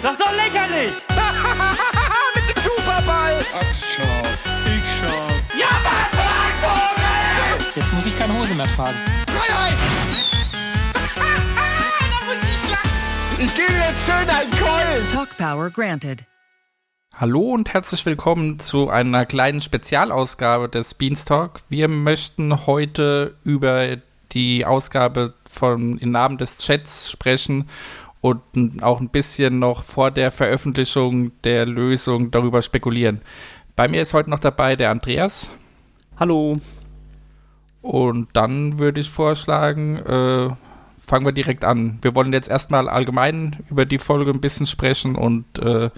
Das ist doch lächerlich! Mit dem Superball! Ach, schau. Ich schau. Ja, was, Vogel! Jetzt muss ich keine Hose mehr tragen. Freiheit! ich gebe jetzt schön einen Keulen! Talk Power granted. Hallo und herzlich willkommen zu einer kleinen Spezialausgabe des Beanstalk. Wir möchten heute über die Ausgabe von Im Namen des Chats sprechen und auch ein bisschen noch vor der Veröffentlichung der Lösung darüber spekulieren. Bei mir ist heute noch dabei der Andreas. Hallo. Und dann würde ich vorschlagen, äh, fangen wir direkt an. Wir wollen jetzt erstmal allgemein über die Folge ein bisschen sprechen und äh,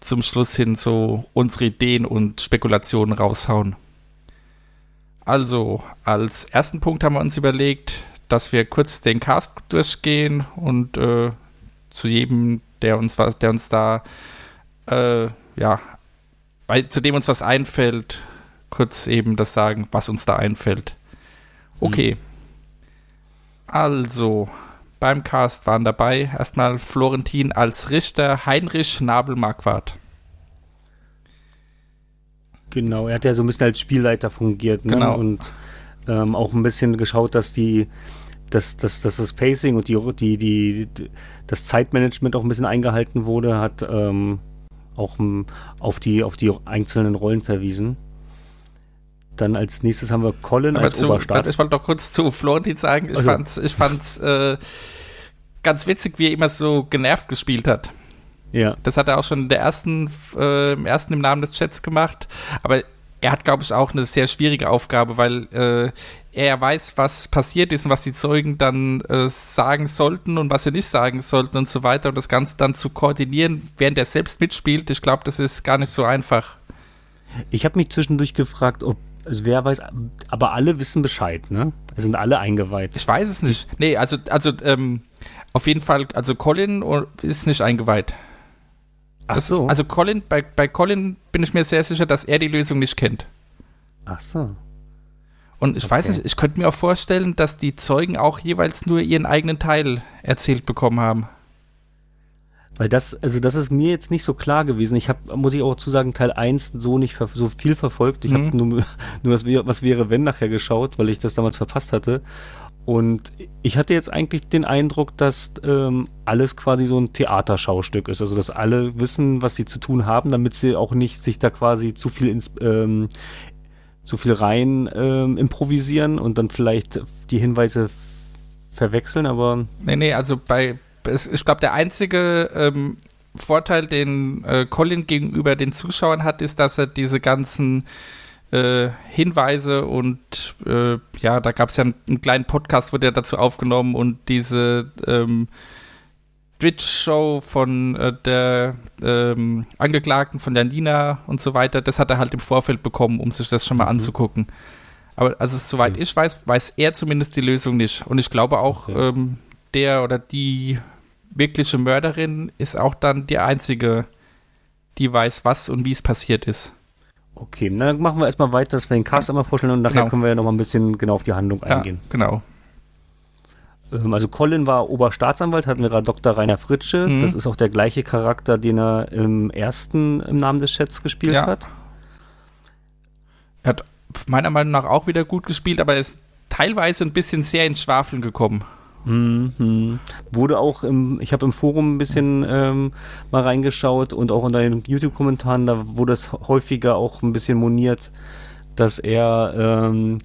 zum Schluss hin so unsere Ideen und Spekulationen raushauen. Also, als ersten Punkt haben wir uns überlegt, dass wir kurz den Cast durchgehen und äh, zu jedem, der uns was, der uns da, äh, ja, bei, zu dem uns was einfällt, kurz eben das sagen, was uns da einfällt. Okay. Mhm. Also, beim Cast waren dabei erstmal Florentin als Richter, Heinrich Nabel-Marquardt. Genau, er hat ja so ein bisschen als Spielleiter fungiert ne? Genau. und ähm, auch ein bisschen geschaut, dass die dass, dass, dass das Pacing und die, die, die, das Zeitmanagement auch ein bisschen eingehalten wurde, hat ähm, auch m, auf, die, auf die einzelnen Rollen verwiesen. Dann als nächstes haben wir Colin Aber als zu, Oberstaat. Ich wollte doch kurz zu Florentin sagen, ich Also. fand's, ich fand's äh, ganz witzig, wie er immer so genervt gespielt hat. Ja, Das hat er auch schon in der ersten, äh, im ersten im Namen des Chats gemacht. Aber er hat, glaube ich, auch eine sehr schwierige Aufgabe, weil äh, er weiß, was passiert ist und was die Zeugen dann äh, sagen sollten und was sie nicht sagen sollten und so weiter. Und das Ganze dann zu koordinieren, während er selbst mitspielt, ich glaube, das ist gar nicht so einfach. ich habe mich zwischendurch gefragt, ob, also wer weiß, aber alle wissen Bescheid, ne? Es sind alle eingeweiht. Ich weiß es nicht. Nee, also, also ähm, auf jeden Fall, also Colin ist nicht eingeweiht. Ach Das- so. Also Colin, bei, bei Colin bin ich mir sehr sicher, dass er die Lösung nicht kennt. Ach so. Und ich weiß Okay. nicht, ich könnte mir auch vorstellen, dass die Zeugen auch jeweils nur ihren eigenen Teil erzählt bekommen haben. Weil das, also das ist mir jetzt nicht so klar gewesen. Ich habe, muss ich auch zu sagen, Teil 1 so nicht so viel verfolgt. Ich Mhm. habe nur, nur wäre, was wäre, wenn nachher geschaut, weil ich das damals verpasst hatte. Und ich hatte jetzt eigentlich den Eindruck, dass ähm, alles quasi so ein Theaterschaustück ist. Also dass alle wissen, was sie zu tun haben, damit sie auch nicht sich da quasi zu viel ins, ähm, zu viel rein ähm, improvisieren und dann vielleicht die Hinweise verwechseln, aber Nee, nee, also bei, ich glaube, der einzige ähm, Vorteil, den äh, Colin gegenüber den Zuschauern hat, ist, dass er diese ganzen äh, Hinweise und äh, ja, da gab es ja einen, einen kleinen Podcast, wurde ja dazu aufgenommen und diese ähm, Twitch-Show von äh, der ähm, Angeklagten, von der Nina und so weiter, das hat er halt im Vorfeld bekommen, um sich das schon mal Mhm. anzugucken. Aber also soweit ich weiß, weiß er zumindest die Lösung nicht. Und ich glaube auch, Okay. ähm, der oder die wirkliche Mörderin ist auch dann die einzige, die weiß, was und wie es passiert ist. Okay, na, dann machen wir erstmal weiter, dass wir den Cast einmal vorstellen und nachher Genau. können wir ja nochmal ein bisschen genau auf die Handlung eingehen. Ja, genau. Ähm, also Colin war Oberstaatsanwalt, hatten wir gerade Dr. Rainer Fritsche. Mhm. Das ist auch der gleiche Charakter, den er im ersten im Namen des Chats gespielt Ja. hat. Er hat meiner Meinung nach auch wieder gut gespielt, aber er ist teilweise ein bisschen sehr ins Schwafeln gekommen. Mhm. Wurde auch im, ich habe im Forum ein bisschen ähm, mal reingeschaut und auch unter den YouTube-Kommentaren, da wurde es häufiger auch ein bisschen moniert, dass er ähm,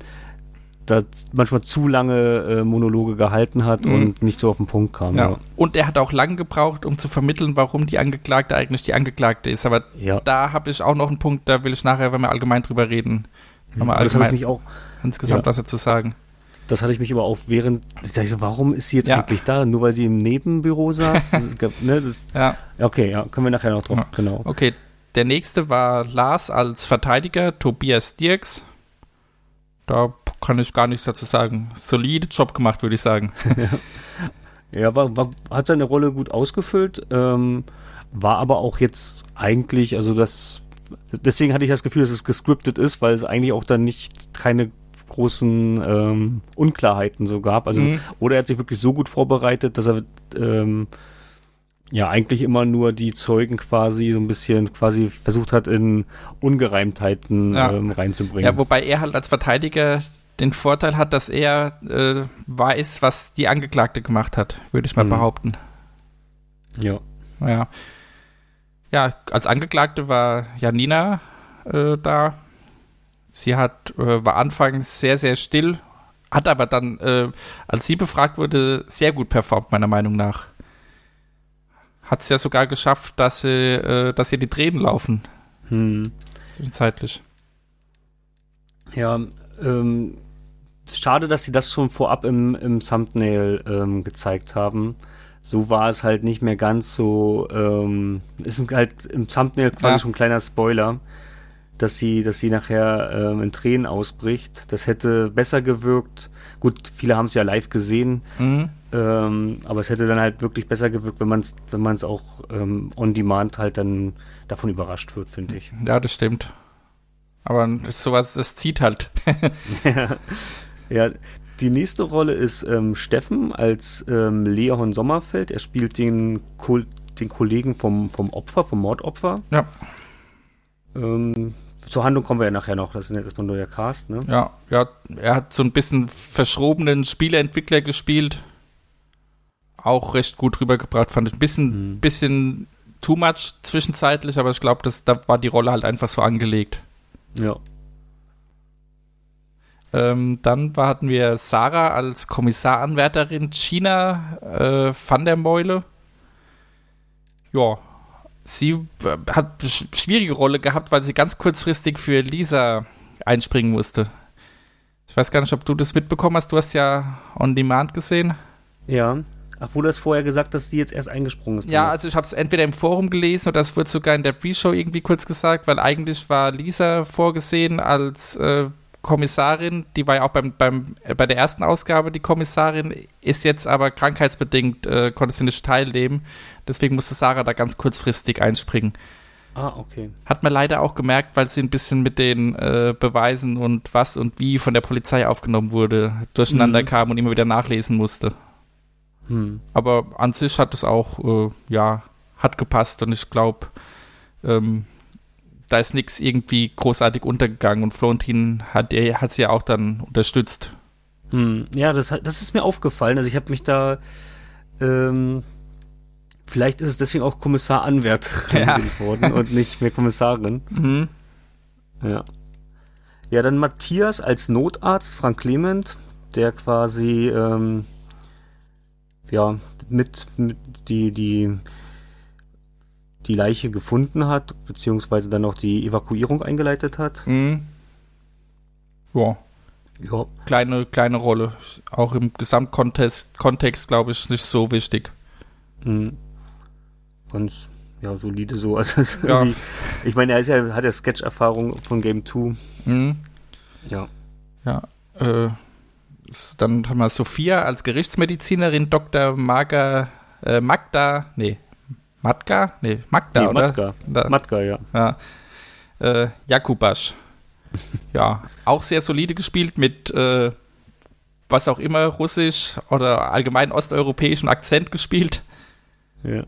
da manchmal zu lange äh, Monologe gehalten hat Mhm. und nicht so auf den Punkt kam. Ja. Und er hat auch lange gebraucht, um zu vermitteln, warum die Angeklagte eigentlich die Angeklagte ist. Aber ja. da habe ich auch noch einen Punkt, da will ich nachher, wenn wir allgemein drüber reden, nochmal das habe ich allgemein mich auch, insgesamt ja. was dazu sagen. Das hatte ich mich aber auch während, ich dachte warum ist sie jetzt Ja. eigentlich da? Nur weil sie im Nebenbüro saß? Das ne, das, Ja, okay, ja, können wir nachher noch drauf, Ja. genau. okay. Der nächste war Lars als Verteidiger, Tobias Dirks. Da kann ich gar nichts dazu sagen. Solide Job gemacht, würde ich sagen. Ja, war, war, hat seine Rolle gut ausgefüllt, ähm, war aber auch jetzt eigentlich, also das, deswegen hatte ich das Gefühl, dass es gescriptet ist, weil es eigentlich auch dann nicht keine großen ähm, Unklarheiten so gab. Also, Mhm. oder er hat sich wirklich so gut vorbereitet, dass er ähm, ja eigentlich immer nur die Zeugen quasi so ein bisschen quasi versucht hat, in Ungereimtheiten Ja. ähm, reinzubringen. Ja, wobei er halt als Verteidiger den Vorteil hat, dass er äh, weiß, was die Angeklagte gemacht hat, würde ich mal Mhm. behaupten. ja. Ja. Ja, als Angeklagte war Janina äh, da. Sie hat, äh, war anfangs sehr, sehr still, hat aber dann, äh, als sie befragt wurde, sehr gut performt, meiner Meinung nach. Hat es ja sogar geschafft, dass, sie, äh, dass ihr die Tränen laufen, Hm. zwischenzeitlich. Ja, ähm, schade, dass sie das schon vorab im, im Thumbnail ähm, gezeigt haben. So war es halt nicht mehr ganz so, ähm, ist halt im Thumbnail quasi Ja. schon ein kleiner Spoiler, dass sie, dass sie nachher ähm, in Tränen ausbricht. Das hätte besser gewirkt. Gut, viele haben es ja live gesehen, Mhm. ähm, aber es hätte dann halt wirklich besser gewirkt, wenn man es wenn man's auch ähm, on demand halt dann davon überrascht wird, finde ich. Ja, das stimmt. Aber sowas, das zieht halt. Ja, die nächste Rolle ist ähm, Steffen als ähm, Leon Sommerfeld. Er spielt den, Ko den Kollegen vom, vom Opfer, vom Mordopfer. Ja. Ähm, zur Handlung kommen wir ja nachher noch. Das ist jetzt erstmal nur der Cast, ne? Ja, ja, er hat so ein bisschen verschrobenen Spieleentwickler gespielt. Auch recht gut rübergebracht, fand ich. Ein bisschen, Mhm. bisschen too much zwischenzeitlich, aber ich glaube, da war die Rolle halt einfach so angelegt. Ja. Ähm, dann war, hatten wir Sarah als Kommissaranwärterin, China äh, van der Meule. Ja, sie äh, hat eine sch- schwierige Rolle gehabt, weil sie ganz kurzfristig für Lisa einspringen musste. Ich weiß gar nicht, ob du das mitbekommen hast. Du hast ja On Demand gesehen. Ja. Ach, wurde es vorher gesagt, dass die jetzt erst eingesprungen ist? Ja, also ich habe es entweder im Forum gelesen oder es wird sogar in der Pre-Show irgendwie kurz gesagt, weil eigentlich war Lisa vorgesehen als äh, Kommissarin, die war ja auch beim, beim, äh, bei der ersten Ausgabe die Kommissarin, ist jetzt aber krankheitsbedingt, äh, konnte sie nicht teilnehmen, deswegen musste Sarah da ganz kurzfristig einspringen. Ah, okay. Hat man leider auch gemerkt, weil sie ein bisschen mit den äh, Beweisen und was und wie von der Polizei aufgenommen wurde, durcheinander Mhm. kam und immer wieder nachlesen musste. Hm. Aber an sich hat es auch, äh, ja, hat gepasst und ich glaube, ähm, da ist nichts irgendwie großartig untergegangen und Florentin hat, er hat sie ja auch dann unterstützt. Hm. Ja, das, das ist mir aufgefallen. Also ich habe mich da ähm, vielleicht ist es deswegen auch Kommissar Anwärterin Ja. geworden und nicht mehr Kommissarin. Mhm. Ja. Ja, dann Matthias als Notarzt, Frank Clement, der quasi ähm, ja mit, mit die, die, die Leiche gefunden hat, beziehungsweise dann auch die Evakuierung eingeleitet hat. Mhm. Ja, Ja. kleine, kleine Rolle. Auch im Gesamtkontext, Kontext, glaube ich, nicht so wichtig. Mhm. Ganz ja, solide so. Also, Ja. Ich meine, er ja, hat ja Sketch-Erfahrung von Game 2. Mhm. Ja. Ja, äh, dann haben wir Sophia als Gerichtsmedizinerin, Dr. Marga, äh, Magda, nee, Matka? Nee, Magda, Nee, oder? Matka. Da, Matka, ja. ja. Äh, Jakubasch. ja, auch sehr solide gespielt mit äh, was auch immer, russisch oder allgemein osteuropäischen Akzent gespielt ja.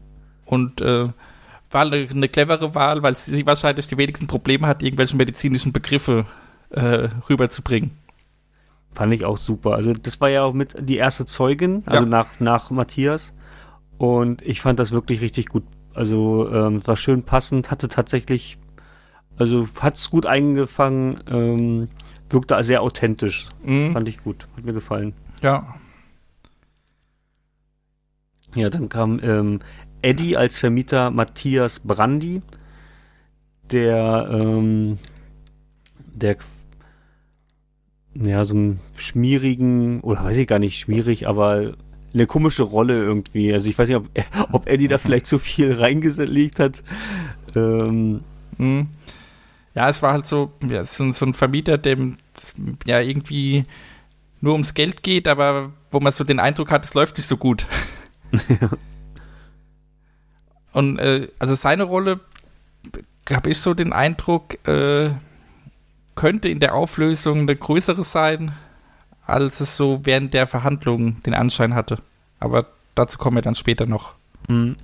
und äh, war eine, eine clevere Wahl, weil sie wahrscheinlich die wenigsten Probleme hat, irgendwelche medizinischen Begriffe äh, rüberzubringen. Fand ich auch super. Also das war ja auch mit die erste Zeugin, also Ja. nach, nach Matthias. Und ich fand das wirklich richtig gut. Also ähm, es war schön passend, hatte tatsächlich, also hat es gut eingefangen, ähm, wirkte sehr authentisch. Mhm. Fand ich gut, hat mir gefallen. Ja, Ja, dann kam ähm, Eddie als Vermieter Matthias Brandi, der, ähm, der, ja, so einen schmierigen, oder weiß ich gar nicht, schmierig, aber eine komische Rolle irgendwie. Also ich weiß nicht, ob, ob Eddie da vielleicht zu viel reingelegt hat. Ähm, Mhm. Ja, es war halt so, ja, so, ein- so ein Vermieter, dem ja irgendwie nur ums Geld geht, aber wo man so den Eindruck hat, es läuft nicht so gut. Und äh, also seine Rolle, habe ich so den Eindruck, äh, könnte in der Auflösung eine größere sein, als es so während der Verhandlungen den Anschein hatte. Aber dazu kommen wir dann später noch. Mhm.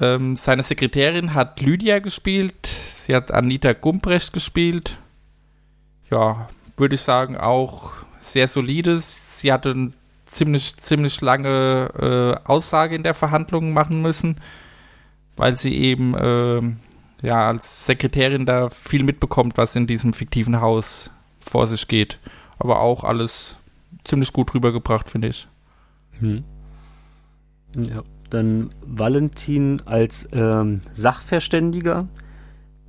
Ähm, seine Sekretärin hat Lydia gespielt. Sie hat Anita Gumprecht gespielt. Ja, würde ich sagen, auch sehr solides. Sie hatte eine ziemlich, ziemlich lange äh, Aussage in der Verhandlung machen müssen, weil sie eben äh, ja als Sekretärin da viel mitbekommt, was in diesem fiktiven Haus vor sich geht. Aber auch alles ziemlich gut rübergebracht, finde ich. Hm. Ja. Dann Valentin als ähm, Sachverständiger.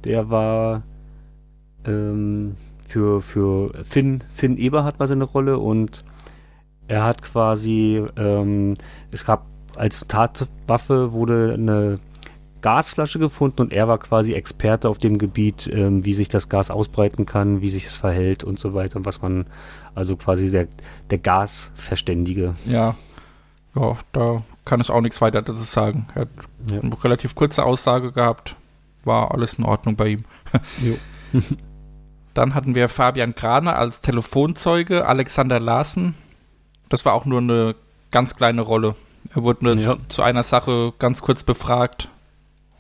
Der war ähm, für, für Finn, Finn Eberhardt war seine Rolle und er hat quasi, ähm, es gab als Tatwaffe wurde eine Gasflasche gefunden und er war quasi Experte auf dem Gebiet, ähm, wie sich das Gas ausbreiten kann, wie sich es verhält und so weiter und was man, also quasi der, der Gasverständige. Ja, ja, da kann ich auch nichts weiter dazu sagen. Er hat ja. eine relativ kurze Aussage gehabt, war alles in Ordnung bei ihm. Dann hatten wir Fabian Graner als Telefonzeuge, Alexander Larsen. Das war auch nur eine ganz kleine Rolle. Er wurde ja. zu einer Sache ganz kurz befragt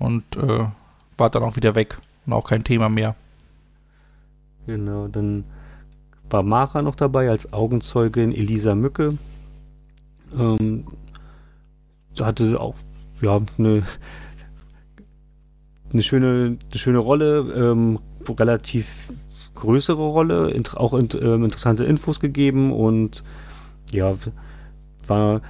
und äh, war dann auch wieder weg und auch kein Thema mehr. Genau, dann war Mara noch dabei als Augenzeugin Elisa Mücke. Ähm, hatte auch ja eine eine schöne eine schöne Rolle, ähm, relativ größere Rolle, auch int ähm, interessante Infos gegeben und ja, war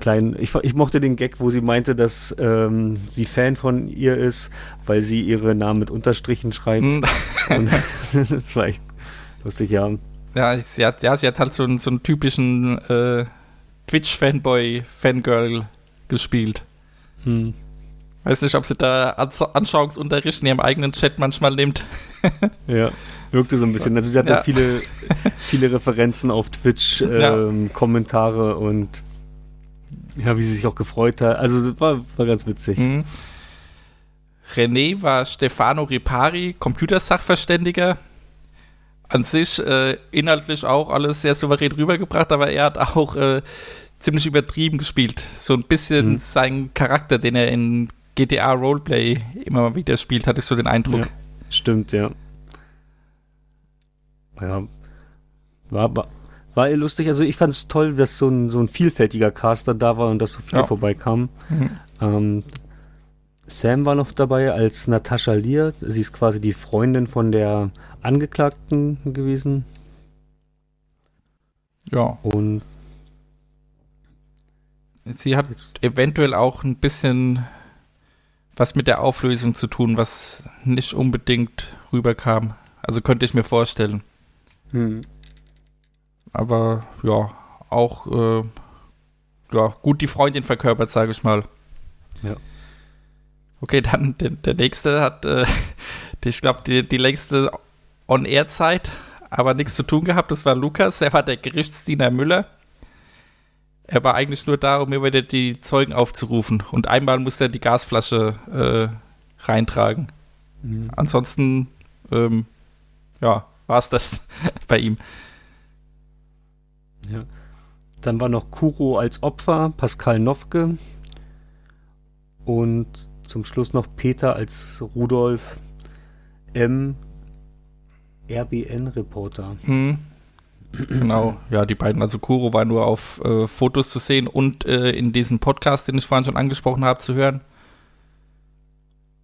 klein. Ich, ich, mochte den Gag, wo sie meinte, dass ähm, sie Fan von ihr ist, weil sie ihre Namen mit Unterstrichen schreibt. Hm. das war echt lustig, ja. Ja, sie hat, ja, sie hat halt so einen, so einen typischen äh, Twitch-Fanboy-Fangirl gespielt. Hm. Weiß nicht, ob sie da Anschauungsunterricht in ihrem eigenen Chat manchmal nimmt. ja, wirkte so ein bisschen. Also sie hatte ja. viele, viele Referenzen auf Twitch, ähm, ja. Kommentare und ja, wie sie sich auch gefreut hat. Also das war, war ganz witzig. Mhm. René war Stefano Ripari, Computersachverständiger. An sich äh, inhaltlich auch alles sehr souverän rübergebracht, aber er hat auch äh, ziemlich übertrieben gespielt. So ein bisschen mhm. seinen Charakter, den er in GTA Roleplay immer mal wieder spielt, hatte ich so den Eindruck. Ja, stimmt, ja. Ja. War, war, war lustig. Also ich fand es toll, dass so ein, so ein vielfältiger Caster da war und dass so viele ja. vorbeikamen. Mhm. Ähm, Sam war noch dabei als Natascha Lear. Sie ist quasi die Freundin von der Angeklagten gewesen. Ja. Und sie hat eventuell auch ein bisschen was mit der Auflösung zu tun, was nicht unbedingt rüberkam. Also könnte ich mir vorstellen. Hm. Aber ja, auch äh, ja, gut die Freundin verkörpert, sage ich mal. Ja. Okay, dann der, der nächste hat, äh, die, ich glaube, die, die längste On-Air-Zeit, aber nichts zu tun gehabt. Das war Lukas, er war der Gerichtsdiener Müller. Er war eigentlich nur da, um mir wieder die Zeugen aufzurufen. Und einmal musste er die Gasflasche äh, reintragen. Mhm. Ansonsten, ähm, ja, war es das bei ihm. Ja. Dann war noch Kuro als Opfer, Pascal Nofke und zum Schluss noch Peter als Rudolf M. RBN-Reporter. Mhm. Genau, ja, die beiden, also Kuro war nur auf äh, Fotos zu sehen und äh, in diesem Podcast, den ich vorhin schon angesprochen habe, zu hören.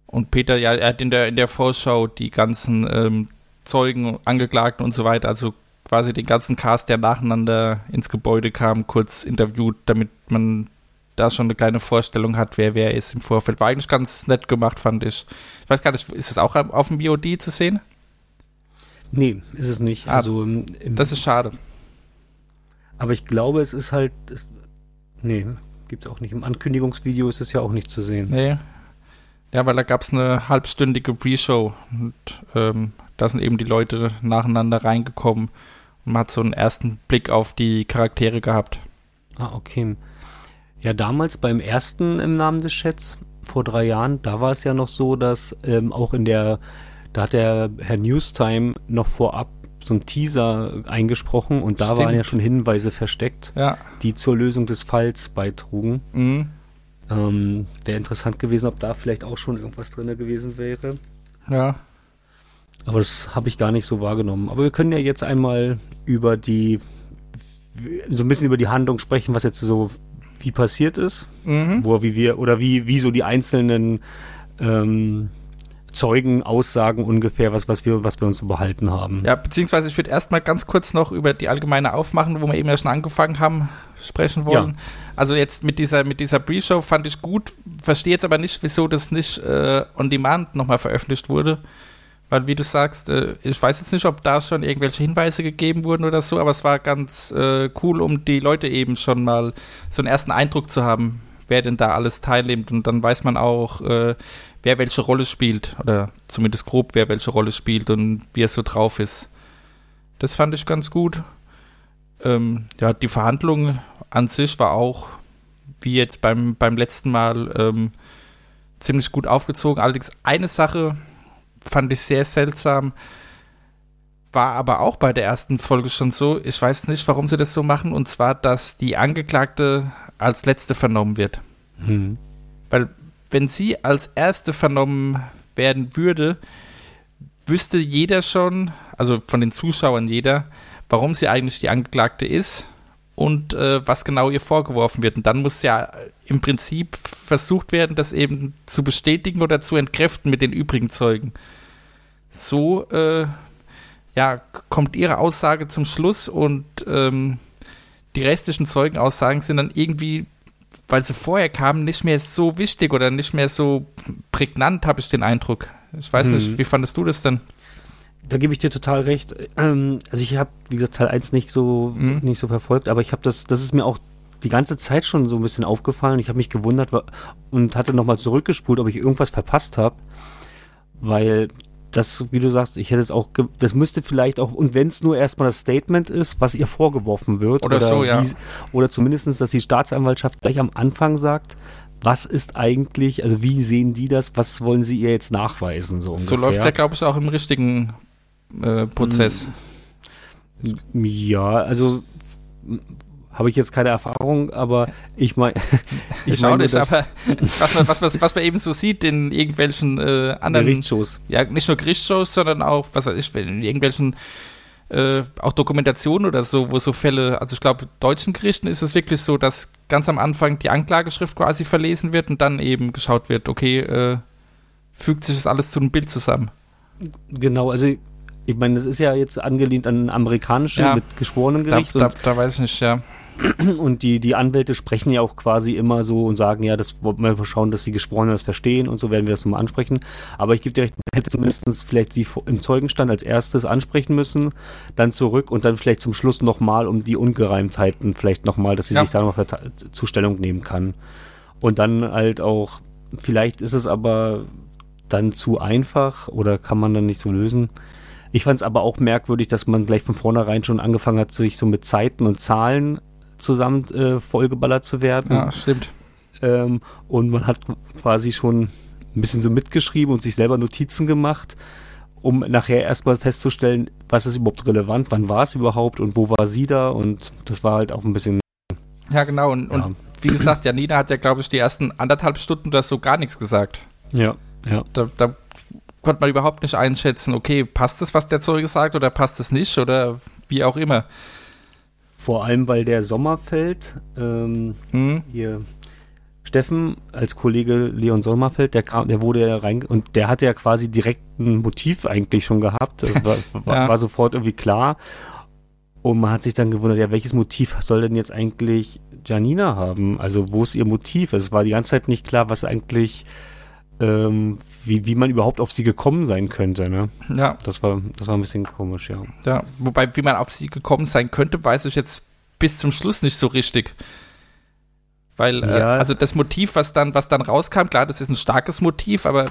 Und Peter, ja, er hat in der, in der Vorschau die ganzen ähm, Zeugen, Angeklagten und so weiter, also quasi den ganzen Cast, der nacheinander ins Gebäude kam, kurz interviewt, damit man da schon eine kleine Vorstellung hat, wer wer ist im Vorfeld. War eigentlich ganz nett gemacht, fand ich. Ich weiß gar nicht, ist es auch auf dem VOD zu sehen? Nee, ist es nicht. Ah, also im, im, das ist schade. Aber ich glaube, es ist halt. Es, nee, gibt es auch nicht. Im Ankündigungsvideo ist es ja auch nicht zu sehen. Nee. Ja, weil da gab es eine halbstündige Pre-Show und ähm, da sind eben die Leute nacheinander reingekommen man hat so einen ersten Blick auf die Charaktere gehabt. Ah, okay. Ja, damals beim ersten im Namen des Chats, vor drei Jahren, da war es ja noch so, dass ähm, auch in der da hat der Herr Newstime noch vorab so ein Teaser eingesprochen und da Stimmt. waren ja schon Hinweise versteckt, ja. die zur Lösung des Falls beitrugen. Mhm. Ähm, wäre interessant gewesen, ob da vielleicht auch schon irgendwas drin gewesen wäre. Ja. Aber das habe ich gar nicht so wahrgenommen. Aber wir können ja jetzt einmal über die, so ein bisschen über die Handlung sprechen, was jetzt so wie passiert ist, Mhm. wo wie wir oder wie wie so die einzelnen ähm, Zeugen aussagen ungefähr, was was wir was wir uns so behalten haben. Ja, beziehungsweise ich würde erstmal ganz kurz noch über die allgemeine Aufmachen, wo wir eben ja schon angefangen haben, sprechen wollen. Also jetzt mit dieser, mit dieser Pre-Show fand ich gut, verstehe jetzt aber nicht, wieso das nicht äh, on demand nochmal veröffentlicht wurde. Weil, wie du sagst, äh, ich weiß jetzt nicht, ob da schon irgendwelche Hinweise gegeben wurden oder so, aber es war ganz äh, cool, um die Leute eben schon mal so einen ersten Eindruck zu haben, wer denn da alles teilnimmt. Und dann weiß man auch, äh, wer welche Rolle spielt. Oder zumindest grob, wer welche Rolle spielt und wie er so drauf ist. Das fand ich ganz gut. Ähm, ja, die Verhandlung an sich war auch, wie jetzt beim, beim letzten Mal, ähm, ziemlich gut aufgezogen. Allerdings eine Sache fand ich sehr seltsam. War aber auch bei der ersten Folge schon so. Ich weiß nicht, warum sie das so machen. Und zwar, dass die Angeklagte als letzte vernommen wird. Hm. Weil wenn sie als erste vernommen werden würde, wüsste jeder schon, also von den Zuschauern jeder, warum sie eigentlich die Angeklagte ist und äh, was genau ihr vorgeworfen wird. Und dann muss ja im Prinzip versucht werden, das eben zu bestätigen oder zu entkräften mit den übrigen Zeugen. So äh, ja, kommt ihre Aussage zum Schluss und ähm, die restlichen Zeugenaussagen sind dann irgendwie weil sie vorher kamen, nicht mehr so wichtig oder nicht mehr so prägnant, habe ich den Eindruck. Ich weiß Hm. nicht, wie fandest du das denn? Da gebe ich dir total recht. Ähm, also ich habe, wie gesagt, Teil 1 nicht so Mhm. nicht so verfolgt, aber ich habe das, das ist mir auch die ganze Zeit schon so ein bisschen aufgefallen. Ich habe mich gewundert und hatte nochmal zurückgespult, ob ich irgendwas verpasst habe. Weil das, wie du sagst, ich hätte es auch, das müsste vielleicht auch, und wenn es nur erstmal das Statement ist, was ihr vorgeworfen wird, Oder so, ja. wie- oder zumindestens, dass die Staatsanwaltschaft gleich am Anfang sagt, was ist eigentlich, also wie sehen die das, was wollen sie ihr jetzt nachweisen, so So läuft es ja, glaube ich, auch im richtigen äh, Prozess. Ja, also habe ich jetzt keine Erfahrung, aber ich meine, Ich, auch nicht, aber was man, was, man, was man eben so sieht in irgendwelchen äh, anderen, Gerichtsshows. ja, nicht nur Gerichtsshows, sondern auch, was weiß ich, in irgendwelchen äh, auch Dokumentationen oder so, wo so Fälle, also ich glaube, deutschen Gerichten ist es wirklich so, dass ganz am Anfang die Anklageschrift quasi verlesen wird und dann eben geschaut wird, okay, äh, fügt sich das alles zu einem Bild zusammen. Genau, also ich meine, das ist ja jetzt angelehnt an amerikanische Ja. mit geschworenen Da, Gericht da, und, da weiß ich nicht, ja. und die, die Anwälte sprechen ja auch quasi immer so und sagen, ja, das wollen wir schauen, dass die Geschworenen das verstehen und so werden wir das nochmal ansprechen. Aber ich gebe dir recht, man hätte zumindest vielleicht sie im Zeugenstand als erstes ansprechen müssen, dann zurück und dann vielleicht zum Schluss nochmal um die Ungereimtheiten vielleicht nochmal, dass sie Ja. sich da noch Zustellung nehmen kann. Und dann halt auch, vielleicht ist es aber dann zu einfach oder kann man dann nicht so lösen. Ich fand es aber auch merkwürdig, dass man gleich von vornherein schon angefangen hat, sich so mit Zeiten und Zahlen zusammen äh, vollgeballert zu werden. Ja, stimmt. Ähm, und man hat quasi schon ein bisschen so mitgeschrieben und sich selber Notizen gemacht, um nachher erstmal festzustellen, was ist überhaupt relevant, wann war es überhaupt und wo war sie da und das war halt auch ein bisschen. Ja, genau. Und, Ja. und wie gesagt, Janina hat ja, glaube ich, die ersten anderthalb Stunden oder so gar nichts gesagt. Ja, ja. Da, da konnte man überhaupt nicht einschätzen, okay, passt das, was der Zeuge sagt, oder passt es nicht, oder wie auch immer. Vor allem, weil der Sommerfeld, ähm, Hm? hier Steffen als Kollege Leon Sommerfeld, der kam, der wurde ja rein und der hatte ja quasi direkt ein Motiv eigentlich schon gehabt. Das war, war, Ja. war sofort irgendwie klar. Und man hat sich dann gewundert, ja, welches Motiv soll denn jetzt eigentlich Janina haben? Also wo ist ihr Motiv? Es war die ganze Zeit nicht klar, was eigentlich, ähm, wie, wie man überhaupt auf sie gekommen sein könnte. Ne? Ja, Das war, das war ein bisschen komisch, ja. ja. Wobei, wie man auf sie gekommen sein könnte, weiß ich jetzt bis zum Schluss nicht so richtig. Weil, äh, Ja. also das Motiv, was dann, was dann rauskam, klar, das ist ein starkes Motiv, aber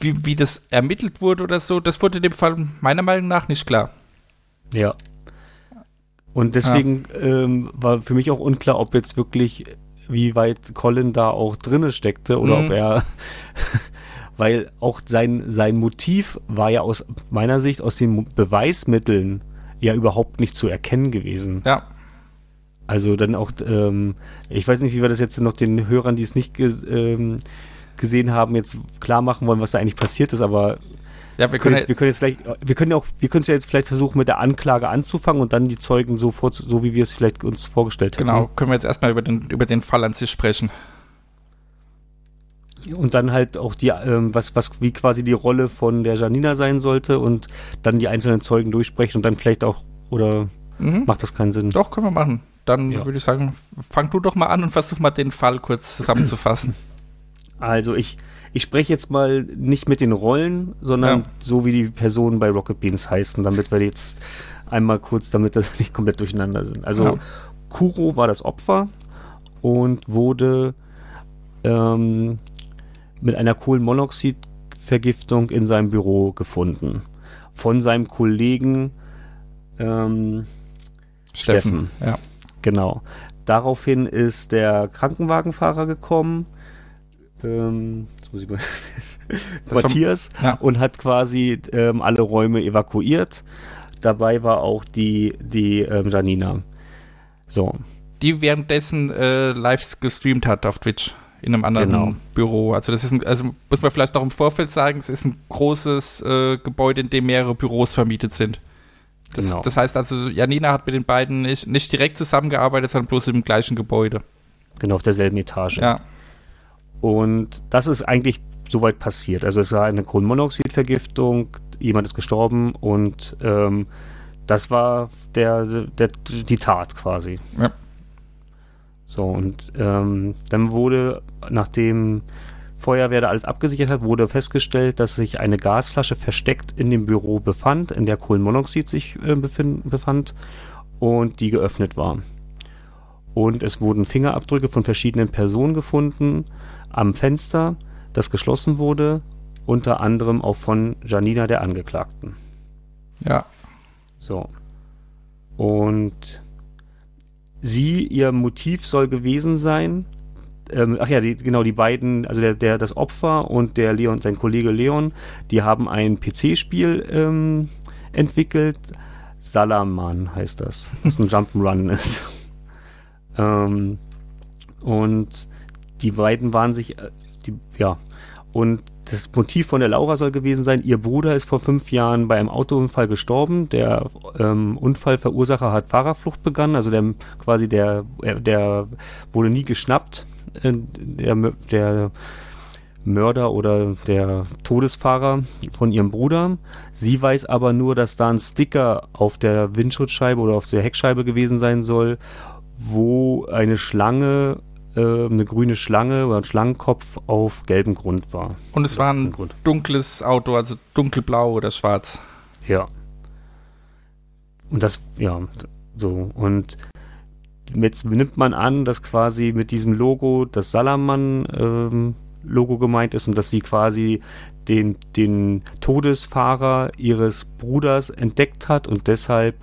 wie, wie das ermittelt wurde oder so, das wurde in dem Fall meiner Meinung nach nicht klar. Ja. Und deswegen ähm, war für mich auch unklar, ob jetzt wirklich, wie weit Colin da auch drinne steckte oder Mhm. ob er, weil auch sein, sein Motiv war ja aus meiner Sicht aus den Beweismitteln ja überhaupt nicht zu erkennen gewesen. Ja, Also dann auch, ähm, ich weiß nicht, wie wir das jetzt noch den Hörern, die es nicht ge ähm, gesehen haben, jetzt klar machen wollen, was da eigentlich passiert ist, aber Ja, wir können, jetzt, wir können jetzt vielleicht, wir können ja auch, wir können es ja jetzt vielleicht versuchen, mit der Anklage anzufangen und dann die Zeugen so vor, so wie wir es vielleicht uns vorgestellt haben. genau, können wir jetzt erstmal über den, über den Fall an sich sprechen. Und dann halt auch die, ähm, was, was, wie quasi die Rolle von der Janina sein sollte und dann die einzelnen Zeugen durchsprechen und dann vielleicht auch, oder Mhm. macht das keinen Sinn? Doch, können wir machen. Dann Ja. würde ich sagen, fang du doch mal an und versuch mal den Fall kurz zusammenzufassen. Also ich, ich spreche jetzt mal nicht mit den Rollen, sondern Ja. so wie die Personen bei Rocket Beans heißen, damit wir jetzt einmal kurz, damit das nicht komplett durcheinander sind. Also Ja. Kuro war das Opfer und wurde ähm, mit einer Kohlenmonoxidvergiftung in seinem Büro gefunden. Von seinem Kollegen ähm, Steffen. Ja. Genau. Daraufhin ist der Krankenwagenfahrer gekommen. Ähm, jetzt muss ich mal. Matthias ja. und hat quasi ähm, alle Räume evakuiert. Dabei war auch die, die ähm, Janina. So, Die währenddessen äh, live gestreamt hat auf Twitch in einem anderen Genau. Büro. Also das ist ein, also muss man vielleicht noch im Vorfeld sagen, es ist ein großes äh, Gebäude, in dem mehrere Büros vermietet sind. Das, Genau. das heißt also, Janina hat mit den beiden nicht, nicht direkt zusammengearbeitet, sondern bloß im gleichen Gebäude. genau auf derselben Etage. Ja. Und das ist eigentlich soweit passiert. Also es war eine Kohlenmonoxidvergiftung, jemand ist gestorben und ähm, das war der, der, die Tat quasi. Ja. So, und ähm, dann wurde, nachdem Feuerwehr da alles abgesichert hat, wurde festgestellt, dass sich eine Gasflasche versteckt in dem Büro befand, in der Kohlenmonoxid sich äh, befin- befand und die geöffnet war. Und es wurden Fingerabdrücke von verschiedenen Personen gefunden am Fenster, das geschlossen wurde, unter anderem auch von Janina, der Angeklagten. Ja. So. Und sie, ihr Motiv soll gewesen sein, ähm, ach ja, die, genau, die beiden, also der, der, das Opfer und der Leon, sein Kollege Leon, die haben ein PC-Spiel ähm, entwickelt. Salaman heißt das, was ein Jump'n'Run ist. ähm, und die beiden waren sich, äh, die, ja, und das Motiv von der Laura soll gewesen sein, ihr Bruder ist vor fünf Jahren bei einem Autounfall gestorben. Der ähm, Unfallverursacher hat Fahrerflucht begangen, also der quasi der, äh, der wurde nie geschnappt. Äh, der, der Mörder oder der Todesfahrer von ihrem Bruder. Sie weiß aber nur, dass da ein Sticker auf der Windschutzscheibe oder auf der Heckscheibe gewesen sein soll, wo eine Schlange, äh, eine grüne Schlange oder ein Schlangenkopf auf gelbem Grund war. Und es war ein dunkles Auto, also dunkelblau oder schwarz. Ja. Und das, ja, so. Und jetzt nimmt man an, dass quasi mit diesem Logo das Salaman-Logo gemeint ist und dass sie quasi den, den Todesfahrer ihres Bruders entdeckt hat und deshalb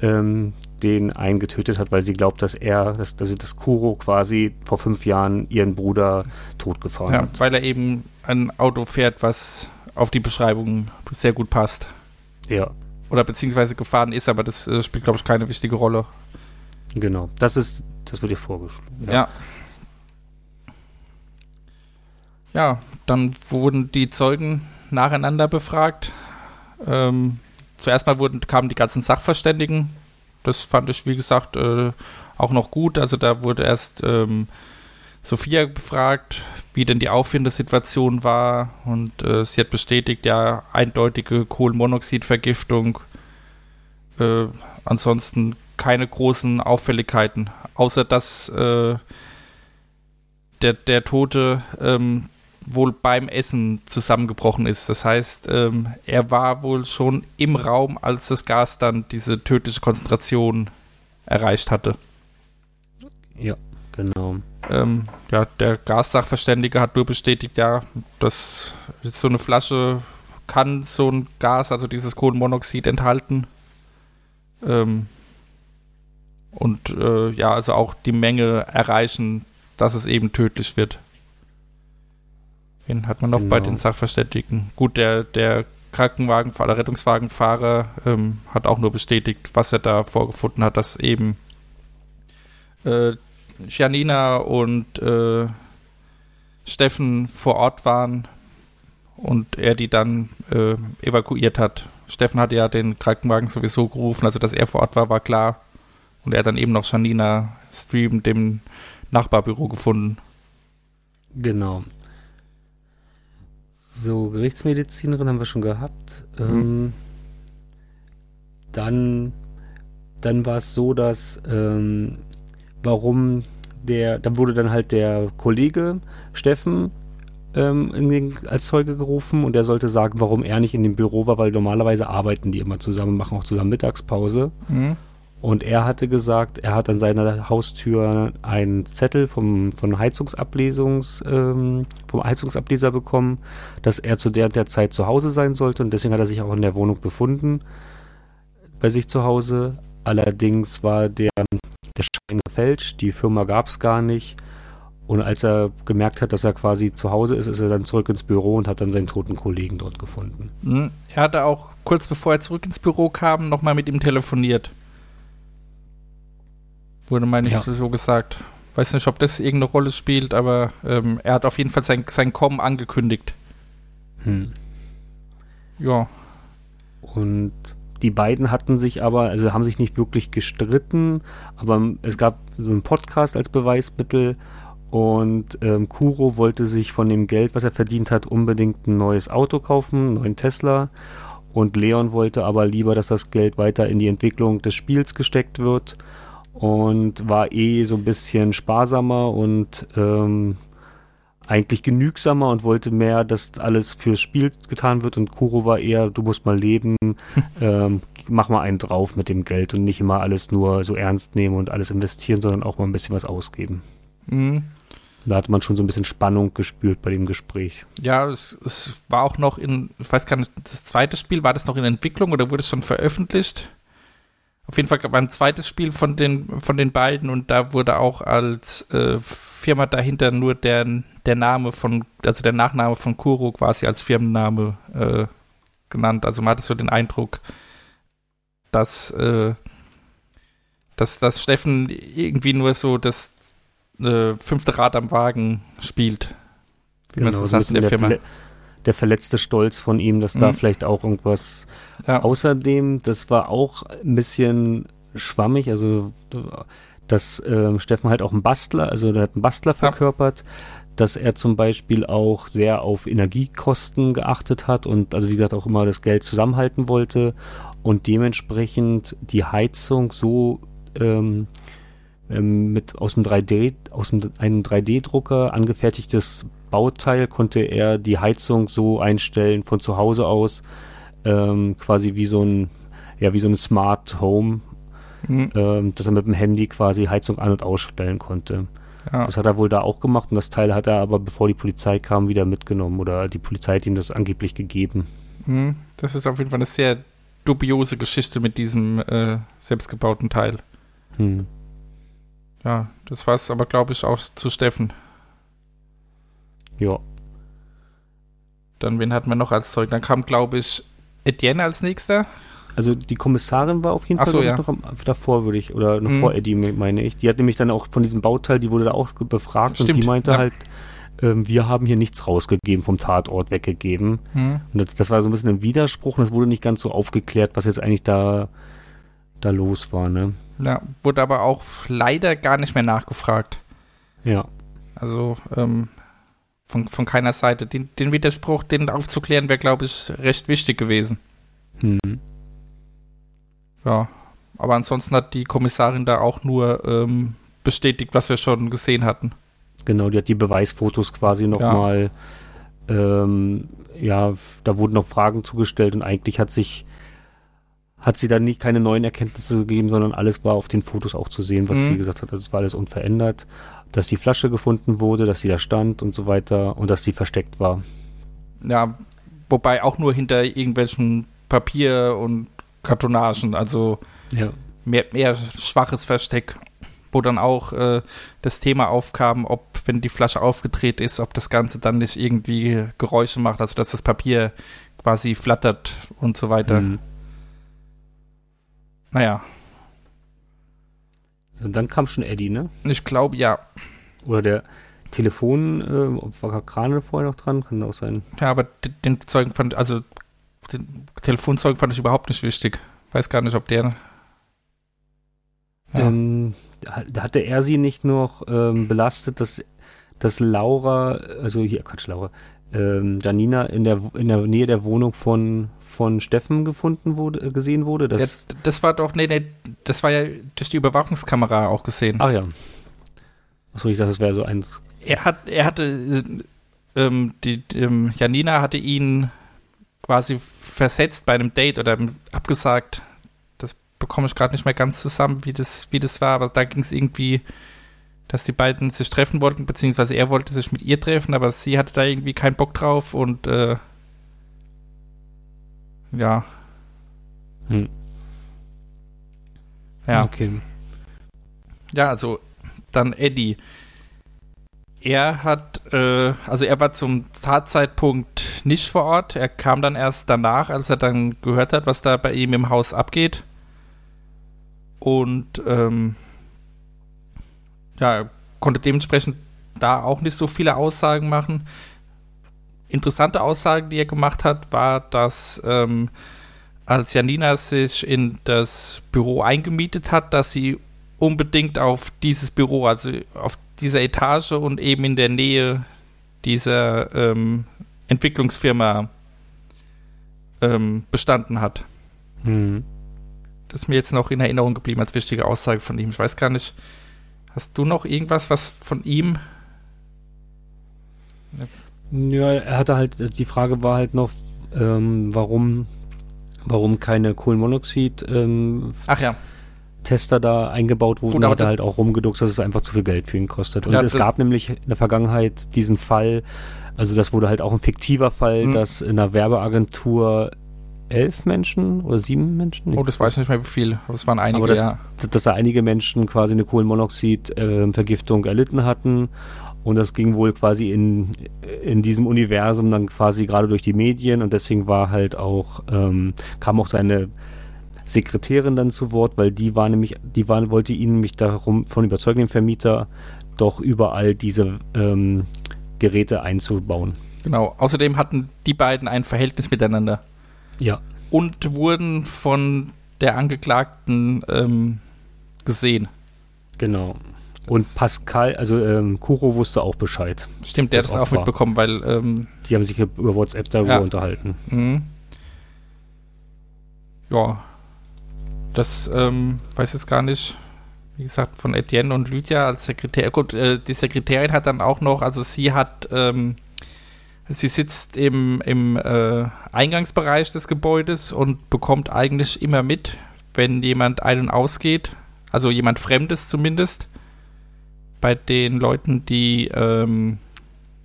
ähm, den einen getötet hat, weil sie glaubt, dass er, dass, dass sie das Kuro quasi vor fünf Jahren ihren Bruder totgefahren Ja, hat. weil er eben ein Auto fährt, was auf die Beschreibung sehr gut passt. Ja, Oder beziehungsweise gefahren ist, aber das äh, spielt, glaube ich, keine wichtige Rolle. genau. Das ist, das wird ihr vorgeschlagen. Ja. Ja, dann wurden die Zeugen nacheinander befragt. Ähm, zuerst mal wurden, kamen die ganzen Sachverständigen. Das fand ich, wie gesagt, äh, auch noch gut. Also da wurde erst ähm, Sophia befragt, wie denn die Auffindesituation war. Und äh, sie hat bestätigt, ja, eindeutige Kohlenmonoxidvergiftung. Äh, ansonsten keine großen Auffälligkeiten, außer dass äh, der, der Tote ähm, wohl beim Essen zusammengebrochen ist. Das heißt, ähm, er war wohl schon im Raum, als das Gas dann diese tödliche Konzentration erreicht hatte. Ja, genau. Ähm, ja, der Gassachverständige hat nur bestätigt, ja, dass so eine Flasche kann so ein Gas, also dieses Kohlenmonoxid enthalten. Ähm, und äh, ja, also auch die Menge erreichen, dass es eben tödlich wird. Wen hat man noch bei Genau. den Sachverständigen? Gut, der, der Krankenwagenfahrer, Rettungswagenfahrer ähm, hat auch nur bestätigt, was er da vorgefunden hat, dass eben äh, Janina und äh, Steffen vor Ort waren und er die dann äh, evakuiert hat. Steffen hatte ja den Krankenwagen sowieso gerufen, also dass er vor Ort war, war klar. Und er hat dann eben noch Janina streamend im Nachbarbüro gefunden. Genau. So, Gerichtsmedizinerin haben wir schon gehabt. Mhm. Ähm, dann dann war es so, dass ähm, warum der, dann wurde dann halt der Kollege Steffen ähm, den, als Zeuge gerufen und der sollte sagen, warum er nicht in dem Büro war, weil normalerweise arbeiten die immer zusammen, machen auch zusammen Mittagspause. Mhm. Und er hatte gesagt, er hat an seiner Haustür einen Zettel vom, von Heizungsablesungs, ähm, vom Heizungsableser bekommen, dass er zu der, der Zeit zu Hause sein sollte und deswegen hat er sich auch in der Wohnung befunden, bei sich zu Hause. Allerdings war der, der Schein gefälscht, die Firma gab es gar nicht. Und als er gemerkt hat, dass er quasi zu Hause ist, ist er dann zurück ins Büro und hat dann seinen toten Kollegen dort gefunden. Mhm. Er hatte auch kurz bevor er zurück ins Büro kam, nochmal mit ihm telefoniert. Wurde, meine ich, Ja. so gesagt. Weiß nicht, ob das irgendeine Rolle spielt, aber ähm, er hat auf jeden Fall sein, sein Kommen angekündigt. Hm. Ja. Und die beiden hatten sich aber, also haben sich nicht wirklich gestritten, aber es gab so einen Podcast als Beweismittel und ähm, Kuro wollte sich von dem Geld, was er verdient hat, unbedingt ein neues Auto kaufen, einen neuen Tesla. Und Leon wollte aber lieber, dass das Geld weiter in die Entwicklung des Spiels gesteckt wird und war eh so ein bisschen sparsamer und ähm, eigentlich genügsamer und wollte mehr, dass alles fürs Spiel getan wird und Kuro war eher, du musst mal leben, ähm, mach mal einen drauf mit dem Geld und nicht immer alles nur so ernst nehmen und alles investieren, sondern auch mal ein bisschen was ausgeben. Mhm. Da hatte man schon so ein bisschen Spannung gespürt bei dem Gespräch. Ja, es, es war auch noch in, ich weiß gar nicht, das zweite Spiel, war das noch in Entwicklung oder wurde es schon veröffentlicht? Auf jeden Fall gab es ein zweites Spiel von den, von den beiden und da wurde auch als äh, Firma dahinter nur der, der Name von, also der Nachname von Kuro quasi als Firmenname äh, genannt. Also man hatte so den Eindruck, dass, äh, dass, dass Steffen irgendwie nur so das äh, fünfte Rad am Wagen spielt. Wie man so sagt in der Firma. verle der verletzte Stolz von ihm, dass da Mhm. vielleicht auch irgendwas Ja. Außerdem, das war auch ein bisschen schwammig, also dass ähm, Steffen halt auch ein Bastler, also der hat einen Bastler verkörpert, dass er zum Beispiel auch sehr auf Energiekosten geachtet hat und also wie gesagt auch immer das Geld zusammenhalten wollte und dementsprechend die Heizung so ähm, ähm, mit aus dem 3D, aus dem, einem 3D-Drucker angefertigtes Bauteil konnte er die Heizung so einstellen von zu Hause aus, ähm, quasi wie so ein, ja, wie so ein Smart Home, Mhm. ähm, dass er mit dem Handy quasi Heizung an- und ausstellen konnte. Ja. Das hat er wohl da auch gemacht und das Teil hat er aber, bevor die Polizei kam, wieder mitgenommen oder die Polizei hat ihm das angeblich gegeben. Mhm. Das ist auf jeden Fall eine sehr dubiose Geschichte mit diesem äh, selbstgebauten Teil. Hm. Ja, das war es aber, glaube ich, auch zu Steffen. Ja, Dann, wen hatten wir noch als Zeug? Dann kam, glaube ich, Etienne als nächster. also die Kommissarin war auf jeden Ach Fall so, ja. noch am, davor, würde ich, oder noch Mhm. vor Eddie, me- meine ich. Die hat nämlich dann auch von diesem Bauteil, die wurde da auch befragt und Stimmt, die meinte ja. halt, ähm, wir haben hier nichts rausgegeben, vom Tatort weggegeben. Mhm. Und das, das war so ein bisschen ein Widerspruch und es wurde nicht ganz so aufgeklärt, was jetzt eigentlich da, da los war, ne? Ja, wurde aber auch leider gar nicht mehr nachgefragt. Ja. Also ähm, von, von keiner Seite. Den, den Widerspruch, den aufzuklären, wäre, glaube ich, recht wichtig gewesen. Hm. Ja, aber ansonsten hat die Kommissarin da auch nur ähm, bestätigt, was wir schon gesehen hatten. Genau, die hat die Beweisfotos quasi nochmal, ähm, ja, da wurden noch Fragen zugestellt und eigentlich hat sich, hat sie dann nie keine neuen Erkenntnisse gegeben, sondern alles war auf den Fotos auch zu sehen, was Mhm. sie gesagt hat. Also es war alles unverändert, dass die Flasche gefunden wurde, dass sie da stand und so weiter und dass die versteckt war. Ja, wobei auch nur hinter irgendwelchen Papier und Kartonagen, also Ja. mehr, mehr schwaches Versteck, wo dann auch äh, das Thema aufkam, ob, wenn die Flasche aufgedreht ist, ob das Ganze dann nicht irgendwie Geräusche macht, also dass das Papier quasi flattert und so weiter. Mhm. Naja, Und dann kam schon Eddie, ne? Ich glaube, ja. Oder der Telefon, äh, war Krane vorher noch dran? Kann auch sein. Ja, aber den Zeugen fand, also den Telefonzeugen fand ich überhaupt nicht wichtig. Weiß gar nicht, ob der. Ja. Ähm, ha- hatte er sie nicht noch ähm, belastet, dass, dass Laura, also hier, Quatsch, Laura, ähm, Janina in der, in der Nähe der Wohnung von, von Steffen gefunden wurde, äh, gesehen wurde? Ja, Das, das war doch, nee, nee, das war ja durch die Überwachungskamera auch gesehen. ach ja. Achso, ich dachte, das wäre so eins. Er hat, er hatte, äh, ähm, die, ähm, Janina hatte ihn quasi versetzt bei einem Date oder abgesagt. Das bekomme ich gerade nicht mehr ganz zusammen, wie das, wie das war, aber da ging es irgendwie, dass die beiden sich treffen wollten, beziehungsweise er wollte sich mit ihr treffen, aber sie hatte da irgendwie keinen Bock drauf und äh, ja. Hm. Ja. Okay. Ja, also dann Eddie. Er hat, äh, also er war zum Tatzeitpunkt nicht vor Ort. Er kam dann erst danach, als er dann gehört hat, was da bei ihm im Haus abgeht. Und ähm, ja, er konnte dementsprechend da auch nicht so viele Aussagen machen. Interessante Aussage, die er gemacht hat, war, dass ähm, als Janina sich in das Büro eingemietet hat, dass sie unbedingt auf dieses Büro, also auf dieser Etage und eben in der Nähe dieser ähm, Entwicklungsfirma ähm, bestanden hat. Hm. Das ist mir jetzt noch in Erinnerung geblieben als wichtige Aussage von ihm. Ich weiß gar nicht, hast du noch irgendwas, was von ihm? Ja, er hatte halt, die Frage war halt noch, ähm, warum, warum keine Kohlenmonoxid ähm, Ach ja, Tester da eingebaut wurden, Gut, hat er halt auch rumgeduckst, dass es einfach zu viel Geld für ihn kostet. Und Ja, es gab nämlich in der Vergangenheit diesen Fall, also das wurde halt auch ein fiktiver Fall, Mhm. dass in einer Werbeagentur elf Menschen oder sieben Menschen, oh, das weiß ich nicht mehr wie viel, aber es waren einige, Aber das- ja. dass da einige Menschen quasi eine Kohlenmonoxid-Vergiftung erlitten hatten. Und das ging wohl quasi in, in diesem Universum dann quasi gerade durch die Medien und deswegen war halt auch, ähm, kam auch seine Sekretärin dann zu Wort, weil die war nämlich, die war, wollte ihn nämlich darum von überzeugen, den Vermieter, doch überall diese ähm, Geräte einzubauen. Genau. Außerdem hatten die beiden ein Verhältnis miteinander. Ja. und wurden von der Angeklagten ähm, gesehen. Genau. Und Pascal, also ähm, Kuro wusste auch Bescheid. Stimmt, der hat Das auch Opfer. mitbekommen, weil ähm, Sie haben sich über WhatsApp darüber Ja. unterhalten. mh. ja, das ähm, weiß jetzt gar nicht. Wie gesagt, von Etienne und Lydia als Sekretär. Gut, äh, die Sekretärin hat dann auch noch, also sie hat, ähm, sie sitzt im, im äh, Eingangsbereich des Gebäudes und bekommt eigentlich immer mit, wenn jemand ein- und ausgeht, also jemand Fremdes zumindest, bei den Leuten, die ähm,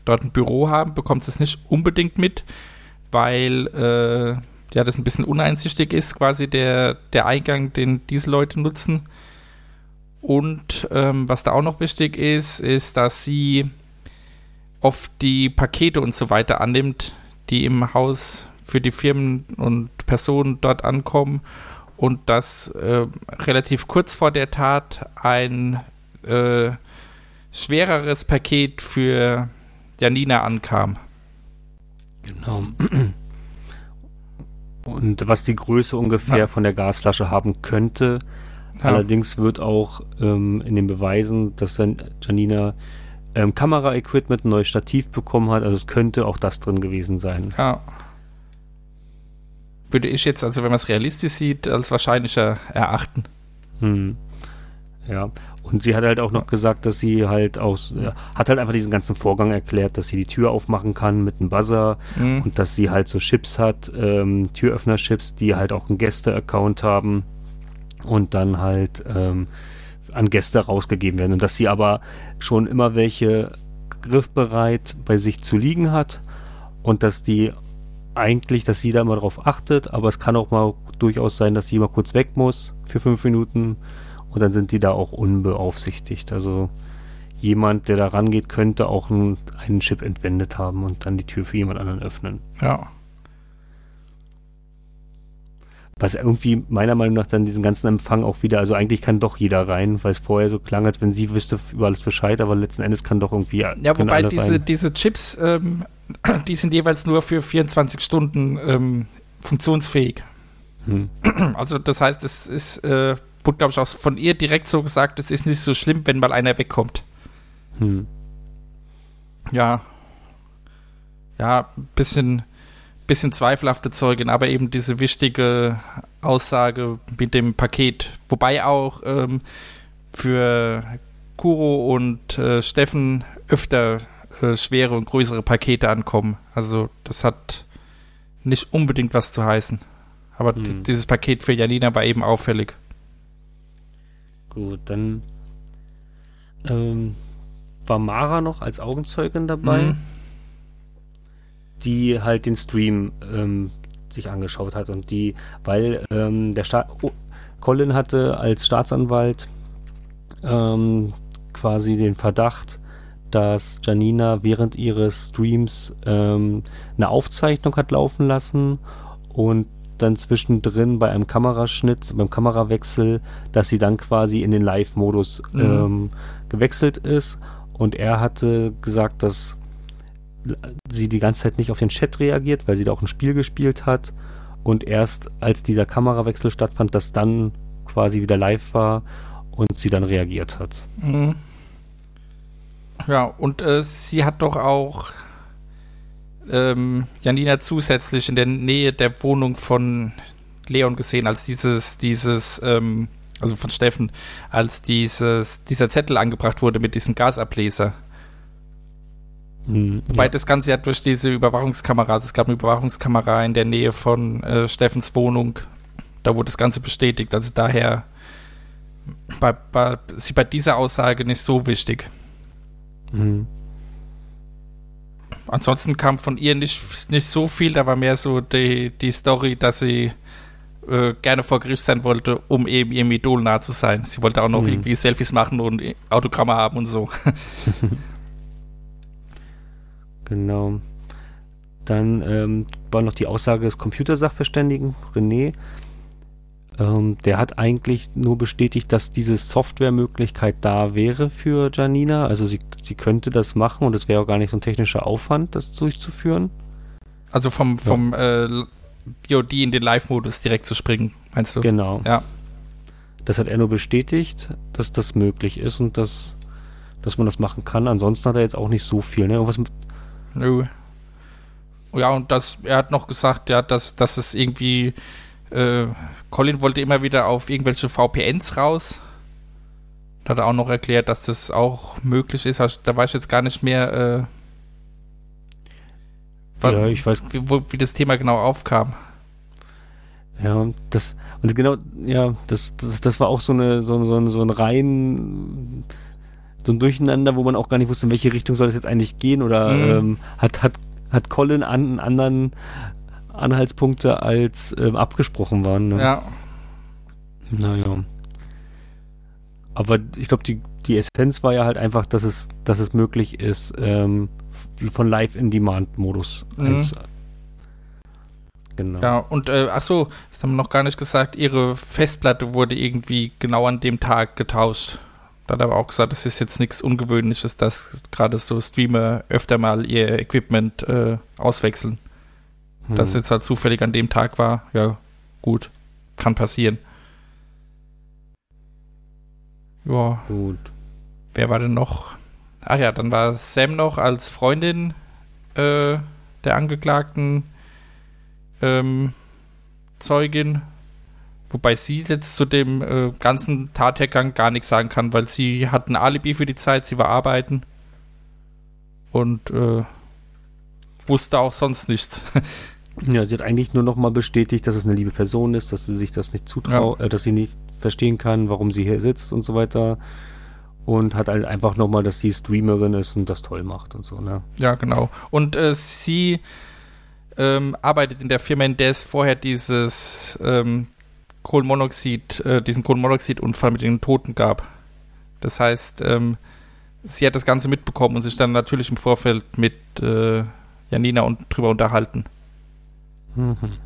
dort ein Büro haben, bekommt es nicht unbedingt mit, weil äh, ja das ein bisschen uneinsichtig ist, quasi der, der Eingang, den diese Leute nutzen. Und ähm, was da auch noch wichtig ist, ist, dass sie oft die Pakete und so weiter annimmt, die im Haus für die Firmen und Personen dort ankommen und dass äh, relativ kurz vor der Tat ein äh, schwereres Paket für Janina ankam. Genau. Und was die Größe ungefähr Ja. von der Gasflasche haben könnte. Ja. Allerdings wird auch ähm, in den Beweisen, dass Janina ähm, Kamera-Equipment, ein neues Stativ bekommen hat. Also es könnte auch das drin gewesen sein. Ja. Würde ich jetzt, also wenn man es realistisch sieht, als wahrscheinlicher erachten. Hm. Ja. Und sie hat halt auch noch gesagt, dass sie halt aus, äh, hat halt einfach diesen ganzen Vorgang erklärt, dass sie die Tür aufmachen kann mit einem Buzzer Mhm. und dass sie halt so Chips hat, ähm, Türöffner-Chips, die halt auch einen Gäste-Account haben und dann halt ähm, an Gäste rausgegeben werden. Und dass sie aber schon immer welche griffbereit bei sich zu liegen hat und dass die eigentlich, dass sie da immer drauf achtet, aber es kann auch mal durchaus sein, dass sie mal kurz weg muss für fünf Minuten und dann sind die da auch unbeaufsichtigt. Also jemand, der da rangeht, könnte auch einen, einen Chip entwendet haben und dann die Tür für jemand anderen öffnen. Ja. Was irgendwie meiner Meinung nach dann diesen ganzen Empfang auch wieder, also eigentlich kann doch jeder rein, weil es vorher so klang, als wenn sie wüsste über alles Bescheid, aber letzten Endes kann doch irgendwie. Ja, wobei diese, diese Chips, ähm, die sind jeweils nur für 24 Stunden ähm, funktionsfähig. Hm. Also das heißt, es ist, äh, wurde glaube ich auch von ihr direkt so gesagt, es ist nicht so schlimm, wenn mal einer wegkommt. Hm. Ja. Ja, ein bisschen bisschen zweifelhafte Zeugin, aber eben diese wichtige Aussage mit dem Paket. Wobei auch ähm, für Kuro und äh, Steffen öfter äh, schwere und größere Pakete ankommen. Also das hat nicht unbedingt was zu heißen. Aber hm. dieses Paket für Janina war eben auffällig. Gut, dann ähm, war Mara noch als Augenzeugin dabei. Mhm die halt den Stream ähm, sich angeschaut hat und die, weil ähm, der Staat, oh, Colin hatte als Staatsanwalt ähm, quasi den Verdacht, dass Janina während ihres Streams ähm, eine Aufzeichnung hat laufen lassen und dann zwischendrin bei einem Kameraschnitt, beim Kamerawechsel, dass sie dann quasi in den Live-Modus mhm. ähm, gewechselt ist. Und er hatte gesagt, dass sie die ganze Zeit nicht auf den Chat reagiert, weil sie da auch ein Spiel gespielt hat. Und erst als dieser Kamerawechsel stattfand, das dann quasi wieder live war und sie dann reagiert hat. Mhm. Ja, und äh, sie hat doch auch ähm, Janina zusätzlich in der Nähe der Wohnung von Leon gesehen, als dieses, dieses, ähm, also von Steffen, als dieses, dieser Zettel angebracht wurde mit diesem Gasableser. Mhm, Wobei ja. das Ganze ja durch diese Überwachungskamera, es gab eine Überwachungskamera in der Nähe von äh, Steffens Wohnung, da wurde das Ganze bestätigt. Also daher war, war sie bei dieser Aussage nicht so wichtig. Mhm. Ansonsten kam von ihr nicht, nicht so viel, da war mehr so die, die Story, dass sie äh, gerne vor Gericht sein wollte, um eben ihrem Idol nah zu sein. Sie wollte auch noch mhm. irgendwie Selfies machen und Autogramme haben und so. Genau. Dann ähm, war noch die Aussage des Computersachverständigen, René. Ähm, der hat eigentlich nur bestätigt, dass diese Softwaremöglichkeit da wäre für Janina. Also sie, sie könnte das machen und es wäre auch gar nicht so ein technischer Aufwand, das durchzuführen. Also vom, vom ja. äh, BOD in den Live-Modus direkt zu springen, meinst du? Genau. Ja. Das hat er nur bestätigt, dass das möglich ist und dass, dass man das machen kann. Ansonsten hat er jetzt auch nicht so viel. Ne? Irgendwas mit Nö. Ja, und das, er hat noch gesagt, ja, dass, dass es irgendwie, äh, Colin wollte immer wieder auf irgendwelche VPNs raus. Da hat er auch noch erklärt, dass das auch möglich ist. Also, da weiß ich jetzt gar nicht mehr, äh, ja, ich weiß. Wie, wo, wie das Thema genau aufkam. Ja, das, und genau, ja, das, das, das war auch so eine, so, so, so ein rein so ein Durcheinander, wo man auch gar nicht wusste, in welche Richtung soll es jetzt eigentlich gehen oder mhm. ähm, hat, hat, hat Colin an, anderen Anhaltspunkte als ähm, abgesprochen waren. Ne? Ja. Naja. Aber ich glaube, die, die Essenz war ja halt einfach, dass es, dass es möglich ist, ähm, von Live-in-Demand-Modus. Mhm. Genau. Ja, und äh, ach so, das haben wir noch gar nicht gesagt, ihre Festplatte wurde irgendwie genau an dem Tag getauscht. Da hat er aber auch gesagt, es ist jetzt nichts Ungewöhnliches, dass gerade so Streamer öfter mal ihr Equipment äh, auswechseln. Hm. Dass es jetzt halt zufällig an dem Tag war, ja, gut, kann passieren. Ja. Gut. Wer war denn noch? Ach ja, dann war Sam noch als Freundin äh, der Angeklagten ähm, Zeugin Wobei sie jetzt zu dem äh, ganzen Tathergang gar nichts sagen kann, weil sie hat ein Alibi für die Zeit, sie war arbeiten und äh, wusste auch sonst nichts. ja, sie hat eigentlich nur noch mal bestätigt, dass es eine liebe Person ist, dass sie sich das nicht zutraut, ja. äh, dass sie nicht verstehen kann, warum sie hier sitzt und so weiter. Und hat halt einfach nochmal, dass sie Streamerin ist und das toll macht und so, ne? Ja, genau. Und äh, sie ähm, arbeitet in der Firma, in der es vorher dieses ähm, Kohlenmonoxid, äh, diesen Kohlenmonoxidunfall mit den Toten gab. Das heißt, ähm, sie hat das Ganze mitbekommen und sich dann natürlich im Vorfeld mit äh, Janina und drüber unterhalten. Mhm.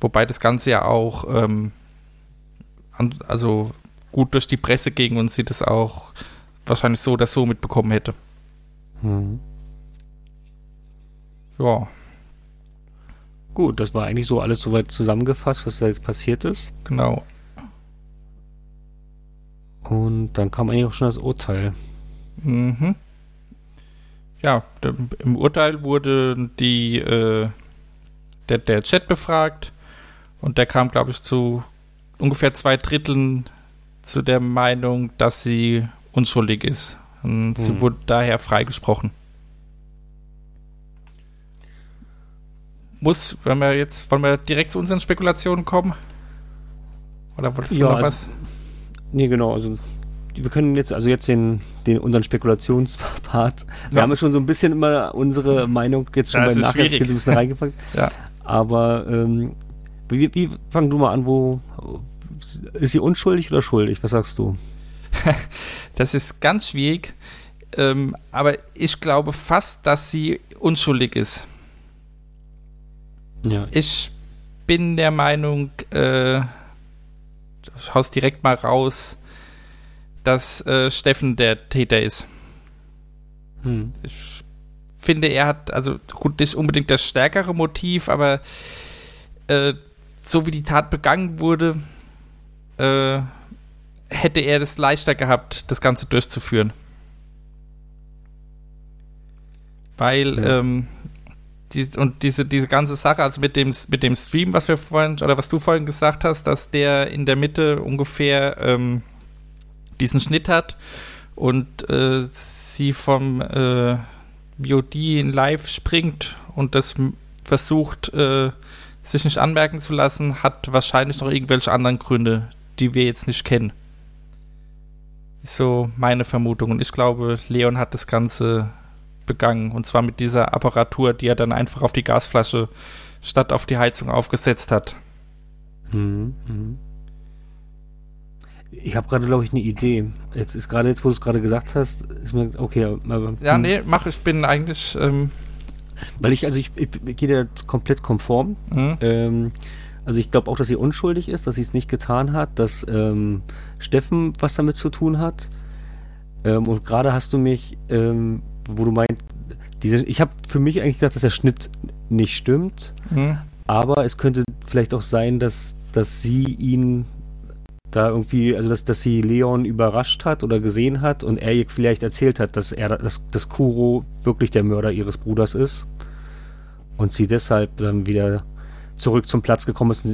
Wobei das Ganze ja auch ähm, also gut durch die Presse ging und sie das auch wahrscheinlich so oder so mitbekommen hätte. Mhm. Ja, Gut, das war eigentlich so alles soweit zusammengefasst, was da jetzt passiert ist. genau. Und dann kam eigentlich auch schon das Urteil. Mhm. Ja, im Urteil wurde die, äh, der, der Chat befragt und der kam, glaube ich, zu ungefähr zwei Dritteln zu der Meinung, dass sie unschuldig ist. Und sie Hm. wurde daher freigesprochen. Muss, wenn wir jetzt, wollen wir direkt zu unseren Spekulationen kommen? Oder wolltest du Ja, noch also- was? Nee, genau, also wir können jetzt, also jetzt den, den unseren Spekulationspart. Wir Ja. haben ja schon so ein bisschen immer unsere Meinung jetzt schon Ja, beim schwierig. so ein bisschen reingepackt. Ja. Aber ähm, wie, wie fang du mal an, wo ist sie unschuldig oder schuldig? Was sagst du? Das ist ganz schwierig. Ähm, aber ich glaube fast, dass sie unschuldig ist. Ja. Ich bin der Meinung, äh, ich hau's direkt mal raus, dass äh, Steffen der Täter ist. Hm. Ich finde, er hat, also gut, nicht unbedingt das stärkere Motiv, aber äh, so wie die Tat begangen wurde, äh, hätte er es leichter gehabt, das Ganze durchzuführen. Weil, Ja. ähm, die, und diese, diese ganze Sache, also mit dem, mit dem Stream, was wir vorhin, oder was du vorhin gesagt hast, dass der in der Mitte ungefähr ähm, diesen Schnitt hat und äh, sie vom äh, VOD in Live springt und das versucht, äh, sich nicht anmerken zu lassen, hat wahrscheinlich noch irgendwelche anderen Gründe, die wir jetzt nicht kennen. So meine Vermutung. Und ich glaube, Leon hat das Ganze begangen. Und zwar mit dieser Apparatur, die er dann einfach auf die Gasflasche statt auf die Heizung aufgesetzt hat. Mhm. Mhm. Ich habe gerade, glaube ich, eine Idee. Jetzt ist gerade jetzt, wo du es gerade gesagt hast, ist mir okay. Aber, Ja, nee, mach, ich bin eigentlich. Ähm, Weil ich, also ich, ich, ich gehe da komplett konform. hm, Ähm, also ich glaube auch, dass sie unschuldig ist, dass sie es nicht getan hat, dass ähm, Steffen was damit zu tun hat. Ähm, und gerade hast du mich, ähm, wo du meinst, diese, ich habe für mich eigentlich gedacht, dass der Schnitt nicht stimmt, hm, aber es könnte vielleicht auch sein, dass, dass sie ihn da irgendwie, also dass, dass sie Leon überrascht hat oder gesehen hat und er ihr vielleicht erzählt hat, dass er, dass, dass Kuro wirklich der Mörder ihres Bruders ist und sie deshalb dann wieder zurück zum Platz gekommen ist.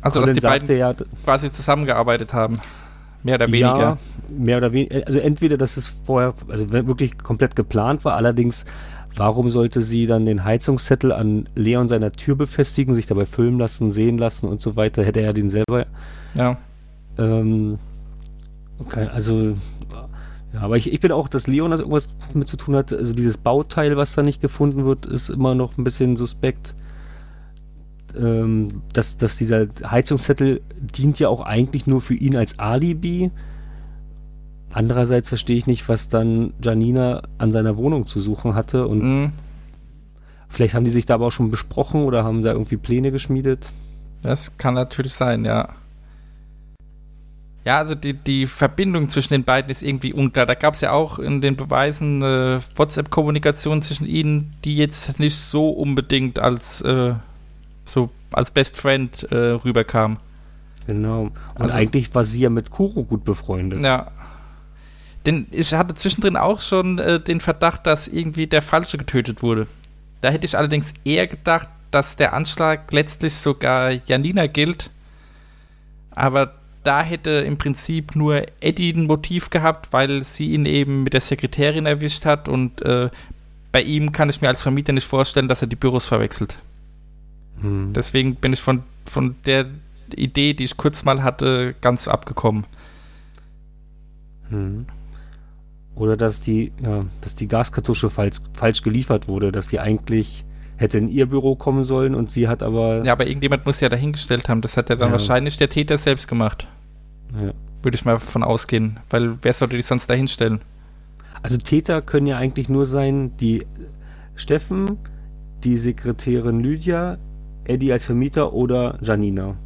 Also, dass die beiden ja, quasi zusammengearbeitet haben. Mehr oder weniger. ja, mehr oder weniger. Also entweder, dass es vorher, also wirklich komplett geplant war, allerdings, warum sollte sie dann den Heizungszettel an Leon seiner Tür befestigen, sich dabei filmen lassen, sehen lassen und so weiter? Hätte er den selber. Ja. Ähm, okay, also. Ja, aber ich, ich bin auch, dass Leon das irgendwas mit zu tun hat. Also dieses Bauteil, was da nicht gefunden wird, ist immer noch ein bisschen suspekt. Ähm, dass, dass dieser Heizungszettel dient ja auch eigentlich nur für ihn als Alibi. Andererseits verstehe ich nicht, was dann Janina an seiner Wohnung zu suchen hatte. Und Hm, vielleicht haben die sich da aber auch schon besprochen oder haben da irgendwie Pläne geschmiedet. das kann natürlich sein, ja. Ja, also die, die Verbindung zwischen den beiden ist irgendwie unklar. Da gab es ja auch in den Beweisen äh, WhatsApp-Kommunikation zwischen ihnen, die jetzt nicht so unbedingt als äh, so als Best Friend äh, rüberkam. Genau. Und Also- eigentlich war sie ja mit Kuro gut befreundet. Ja. Denn ich hatte zwischendrin auch schon äh, den Verdacht, dass irgendwie der Falsche getötet wurde. Da hätte ich allerdings eher gedacht, dass der Anschlag letztlich sogar Janina gilt. Aber da hätte im Prinzip nur Eddie ein Motiv gehabt, weil sie ihn eben mit der Sekretärin erwischt hat und äh, bei ihm kann ich mir als Vermieter nicht vorstellen, dass er die Büros verwechselt. Hm. Deswegen bin ich von, von der Idee, die ich kurz mal hatte, ganz abgekommen. Hm. Oder dass die, ja, dass die Gaskartusche falsch, falsch geliefert wurde, dass die eigentlich hätte in ihr Büro kommen sollen und sie hat aber. Ja, aber irgendjemand muss ja dahingestellt haben. Das hat ja dann Ja. wahrscheinlich der Täter selbst gemacht. Ja. Würde ich mal von ausgehen. Weil wer sollte die sonst dahinstellen? Also Täter können ja eigentlich nur sein, die Steffen, die Sekretärin Lydia, Eddie als Vermieter oder Janina.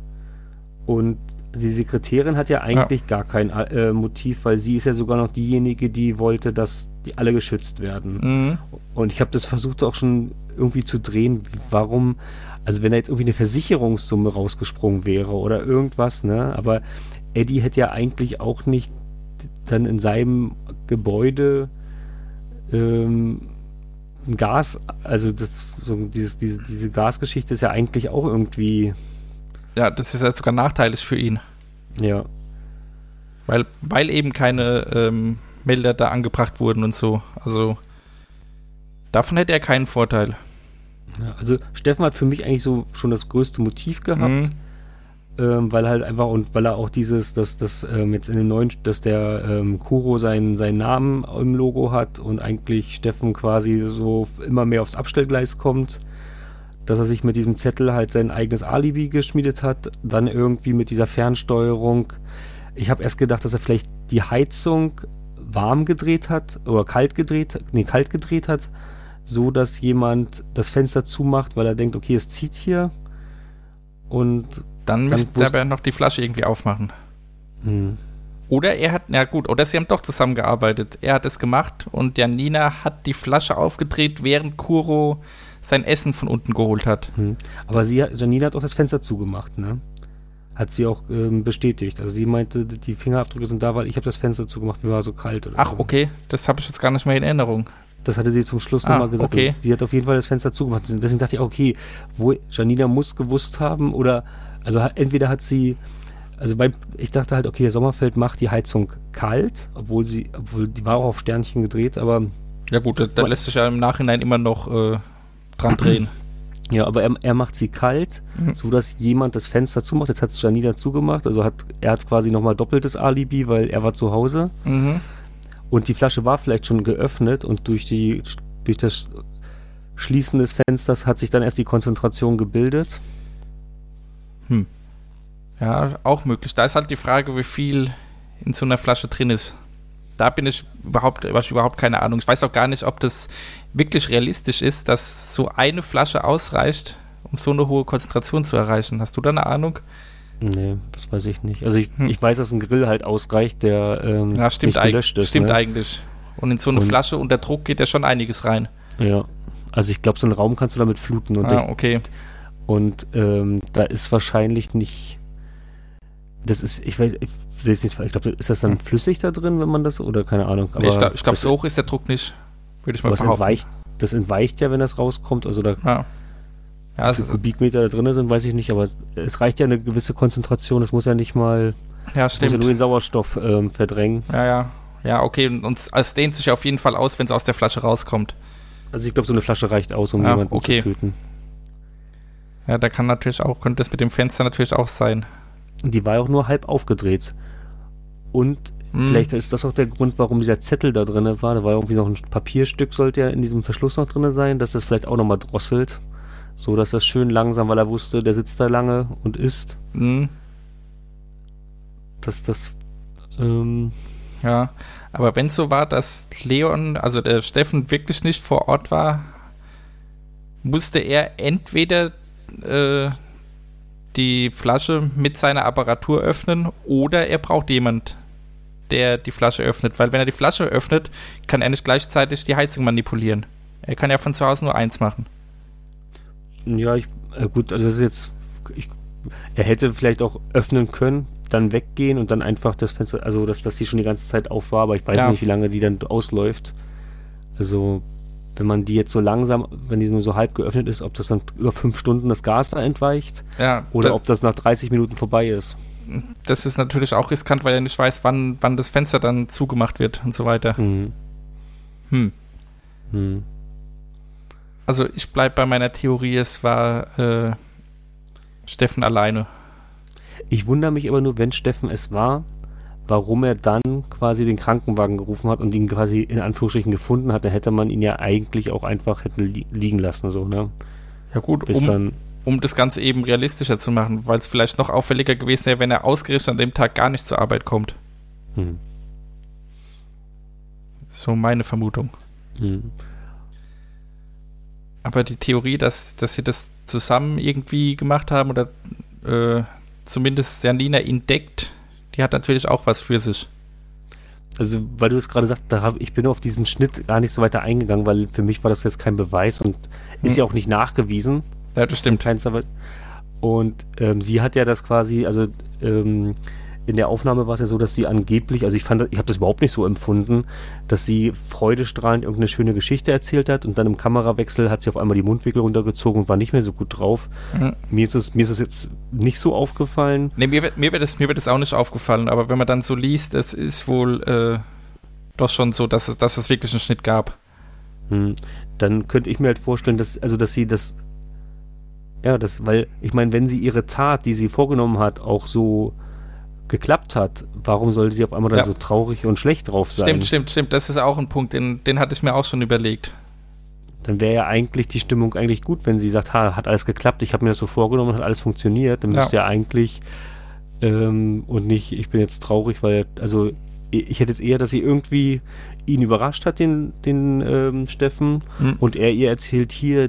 Und die Sekretärin hat ja eigentlich ja. gar kein äh, Motiv, weil sie ist ja sogar noch diejenige, die wollte, dass die alle geschützt werden. Mhm. Und ich habe das versucht auch schon irgendwie zu drehen, warum, also wenn da jetzt irgendwie eine Versicherungssumme rausgesprungen wäre oder irgendwas, ne? Aber Eddie hätte ja eigentlich auch nicht dann in seinem Gebäude ähm, ein Gas, also das, so dieses, diese, diese Gasgeschichte ist ja eigentlich auch irgendwie ja, das ist ja sogar nachteilig für ihn. Ja. Weil, weil eben keine ähm, Melder da angebracht wurden und so. Also davon hätte er keinen Vorteil. Ja, also Steffen hat für mich eigentlich so schon das größte Motiv gehabt. Mhm. Ähm, weil halt einfach und weil er auch dieses, dass das ähm, jetzt in dem neuen, dass der ähm, Kuro seinen, seinen Namen im Logo hat und eigentlich Steffen quasi so immer mehr aufs Abstellgleis kommt dass er sich mit diesem Zettel halt sein eigenes Alibi geschmiedet hat, dann irgendwie mit dieser Fernsteuerung. Ich habe erst gedacht, dass er vielleicht die Heizung warm gedreht hat oder kalt gedreht, nee, kalt gedreht hat, so dass jemand das Fenster zumacht, weil er denkt, okay, es zieht hier. Und dann, dann müsste er aber noch die Flasche irgendwie aufmachen. Hm. Oder er hat, na gut, oder sie haben doch zusammengearbeitet. Er hat es gemacht und Janina hat die Flasche aufgedreht, während Kuro sein Essen von unten geholt hat. Hm. Aber sie, Janina hat auch das Fenster zugemacht, ne? Hat sie auch ähm, bestätigt. Also sie meinte, die Fingerabdrücke sind da, weil ich habe das Fenster zugemacht, mir war so kalt. Ach, so. okay. Das habe ich jetzt gar nicht mehr in Erinnerung. Das hatte sie zum Schluss ah, nochmal gesagt. Okay. Sie hat auf jeden Fall das Fenster zugemacht. Deswegen dachte ich, okay, wo Janina muss gewusst haben oder, also entweder hat sie, also bei, ich dachte halt, okay, der Sommerfeld macht die Heizung kalt, obwohl sie, obwohl die war auch auf Sternchen gedreht, aber. Ja gut, da, da lässt sich ja im Nachhinein immer noch äh, dran drehen. Ja, aber er, er macht sie kalt, mhm. so dass jemand das Fenster zumacht. Jetzt hat es Janina zugemacht, also hat er hat quasi nochmal doppeltes Alibi, weil er war zu Hause. Mhm. Und die Flasche war vielleicht schon geöffnet und durch die durch das Schließen des Fensters hat sich dann erst die Konzentration gebildet. Hm. Ja, auch möglich. Da ist halt die Frage, wie viel in so einer Flasche drin ist da bin ich überhaupt, ich überhaupt keine Ahnung. Ich weiß auch gar nicht, ob das wirklich realistisch ist, dass so eine Flasche ausreicht, um so eine hohe Konzentration zu erreichen. Hast du da eine Ahnung? Nee, das weiß ich nicht. Also ich, hm. ich weiß, dass ein Grill halt ausreicht, der ähm, ja, stimmt nicht gelöscht ist. Stimmt ne? eigentlich. Und in so eine und, Flasche unter Druck geht ja schon einiges rein. Ja, also ich glaube, so einen Raum kannst du damit fluten. Und ah, okay. Und ähm, da ist wahrscheinlich nicht das ist, ich weiß, ich will es nicht, ich glaube, ist das dann hm. flüssig da drin, wenn man das, oder keine Ahnung. Nee, ich glaube, glaub, so hoch ist der Druck nicht, würde ich mal behaupten. Entweicht, das entweicht ja, wenn das rauskommt, also da ja. Ja, viele Kubikmeter da drin sind, weiß ich nicht, aber es reicht ja eine gewisse Konzentration, es muss ja nicht mal, ja, stimmt. muss ja nur den Sauerstoff ähm, verdrängen. Ja, ja, ja, okay, und es dehnt sich auf jeden Fall aus, wenn es aus der Flasche rauskommt. Also ich glaube, so eine Flasche reicht aus, um ja, jemanden okay. zu töten. Ja, da kann natürlich auch, könnte das mit dem Fenster natürlich auch sein. Die war auch nur halb aufgedreht. Und hm. vielleicht ist das auch der Grund, warum dieser Zettel da drin war. Da war irgendwie noch ein Papierstück, sollte ja in diesem Verschluss noch drin sein, dass das vielleicht auch nochmal drosselt. So dass das schön langsam, weil er wusste, der sitzt da lange und isst. Hm. Dass das. Ähm, ja, aber wenn es so war, dass Leon, also der Steffen wirklich nicht vor Ort war, musste er entweder äh, die Flasche mit seiner Apparatur öffnen oder er braucht jemand, der die Flasche öffnet. Weil wenn er die Flasche öffnet, kann er nicht gleichzeitig die Heizung manipulieren. Er kann ja von zu Hause nur eins machen. Ja, ich, äh gut, also das ist jetzt, ich, er hätte vielleicht auch öffnen können, dann weggehen und dann einfach das Fenster, also dass, dass die schon die ganze Zeit auf war, aber ich weiß ja. nicht, wie lange die dann ausläuft. Also wenn man die jetzt so langsam, wenn die nur so halb geöffnet ist, ob das dann über fünf Stunden das Gas da entweicht ja, oder das, ob das nach 30 Minuten vorbei ist. Das ist natürlich auch riskant, weil er nicht weiß, wann, wann das Fenster dann zugemacht wird und so weiter. Mhm. Hm. Hm. Also ich bleibe bei meiner Theorie, es war äh, Steffen alleine. Ich wundere mich aber nur, wenn Steffen es war, warum er dann quasi den Krankenwagen gerufen hat und ihn quasi in Anführungsstrichen gefunden hat, dann hätte man ihn ja eigentlich auch einfach hätte li liegen lassen, so, ne? Ja gut, Bis um, dann um das Ganze eben realistischer zu machen, weil es vielleicht noch auffälliger gewesen wäre, wenn er ausgerechnet an dem Tag gar nicht zur Arbeit kommt. Hm. So meine Vermutung. Hm. Aber die Theorie, dass, dass sie das zusammen irgendwie gemacht haben oder äh, zumindest Janina entdeckt, die hat natürlich auch was für sich. Also, weil du es gerade sagst, da hab, ich bin auf diesen Schnitt gar nicht so weiter eingegangen, weil für mich war das jetzt kein Beweis und ist Hm. ja auch nicht nachgewiesen. Ja, das stimmt. Und ähm, sie hat ja das quasi, also ähm, in der Aufnahme war es ja so, dass sie angeblich, also ich fand, ich habe das überhaupt nicht so empfunden, dass sie freudestrahlend irgendeine schöne Geschichte erzählt hat und dann im Kamerawechsel hat sie auf einmal die Mundwinkel runtergezogen und war nicht mehr so gut drauf. Mhm. Mir ist es, mir ist es jetzt nicht so aufgefallen. Nee, mir, wird- mir, wird das, mir wird das auch nicht aufgefallen, aber wenn man dann so liest, es ist wohl äh, doch schon so, dass es, dass es wirklich einen Schnitt gab. Hm. Dann könnte ich mir halt vorstellen, dass, also dass sie das, ja, das, weil, ich meine, wenn sie ihre Tat, die sie vorgenommen hat, auch so geklappt hat, warum sollte sie auf einmal dann Ja. so traurig und schlecht drauf sein? Stimmt, stimmt, stimmt. Das ist auch ein Punkt, den, den hatte ich mir auch schon überlegt. Dann wäre ja eigentlich die Stimmung eigentlich gut, wenn sie sagt, ha, hat alles geklappt, ich habe mir das so vorgenommen, hat alles funktioniert, dann Ja. müsste ja eigentlich ähm, und nicht, ich bin jetzt traurig, weil, also ich hätte jetzt eher, dass sie irgendwie ihn überrascht hat, den, den ähm, Steffen, Hm. und er ihr erzählt hier,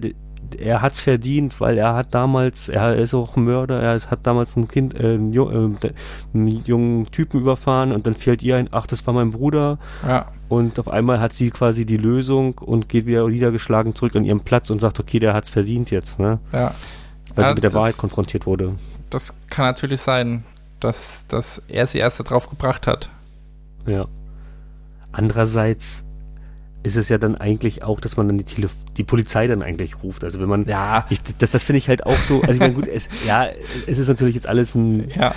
er hat's verdient, weil er hat damals, er ist auch Mörder, er ist, hat damals ein Kind, äh, einen, Ju- äh, einen jungen Typen überfahren und dann fällt ihr ein, ach, das war mein Bruder Ja, und auf einmal hat sie quasi die Lösung und geht wieder niedergeschlagen zurück an ihren Platz und sagt, okay, der hat's verdient jetzt, ne? ja. Weil Ja, sie mit der das- Wahrheit konfrontiert wurde. Das kann natürlich sein, dass, dass er sie erst darauf gebracht hat. Ja. Andererseits ist es ja dann eigentlich auch, dass man dann die, Tele die Polizei dann eigentlich ruft. Also wenn man Ja, Ich, das das finde ich halt auch so, also ich meine, gut, es, ja, es ist natürlich jetzt alles ein, ja.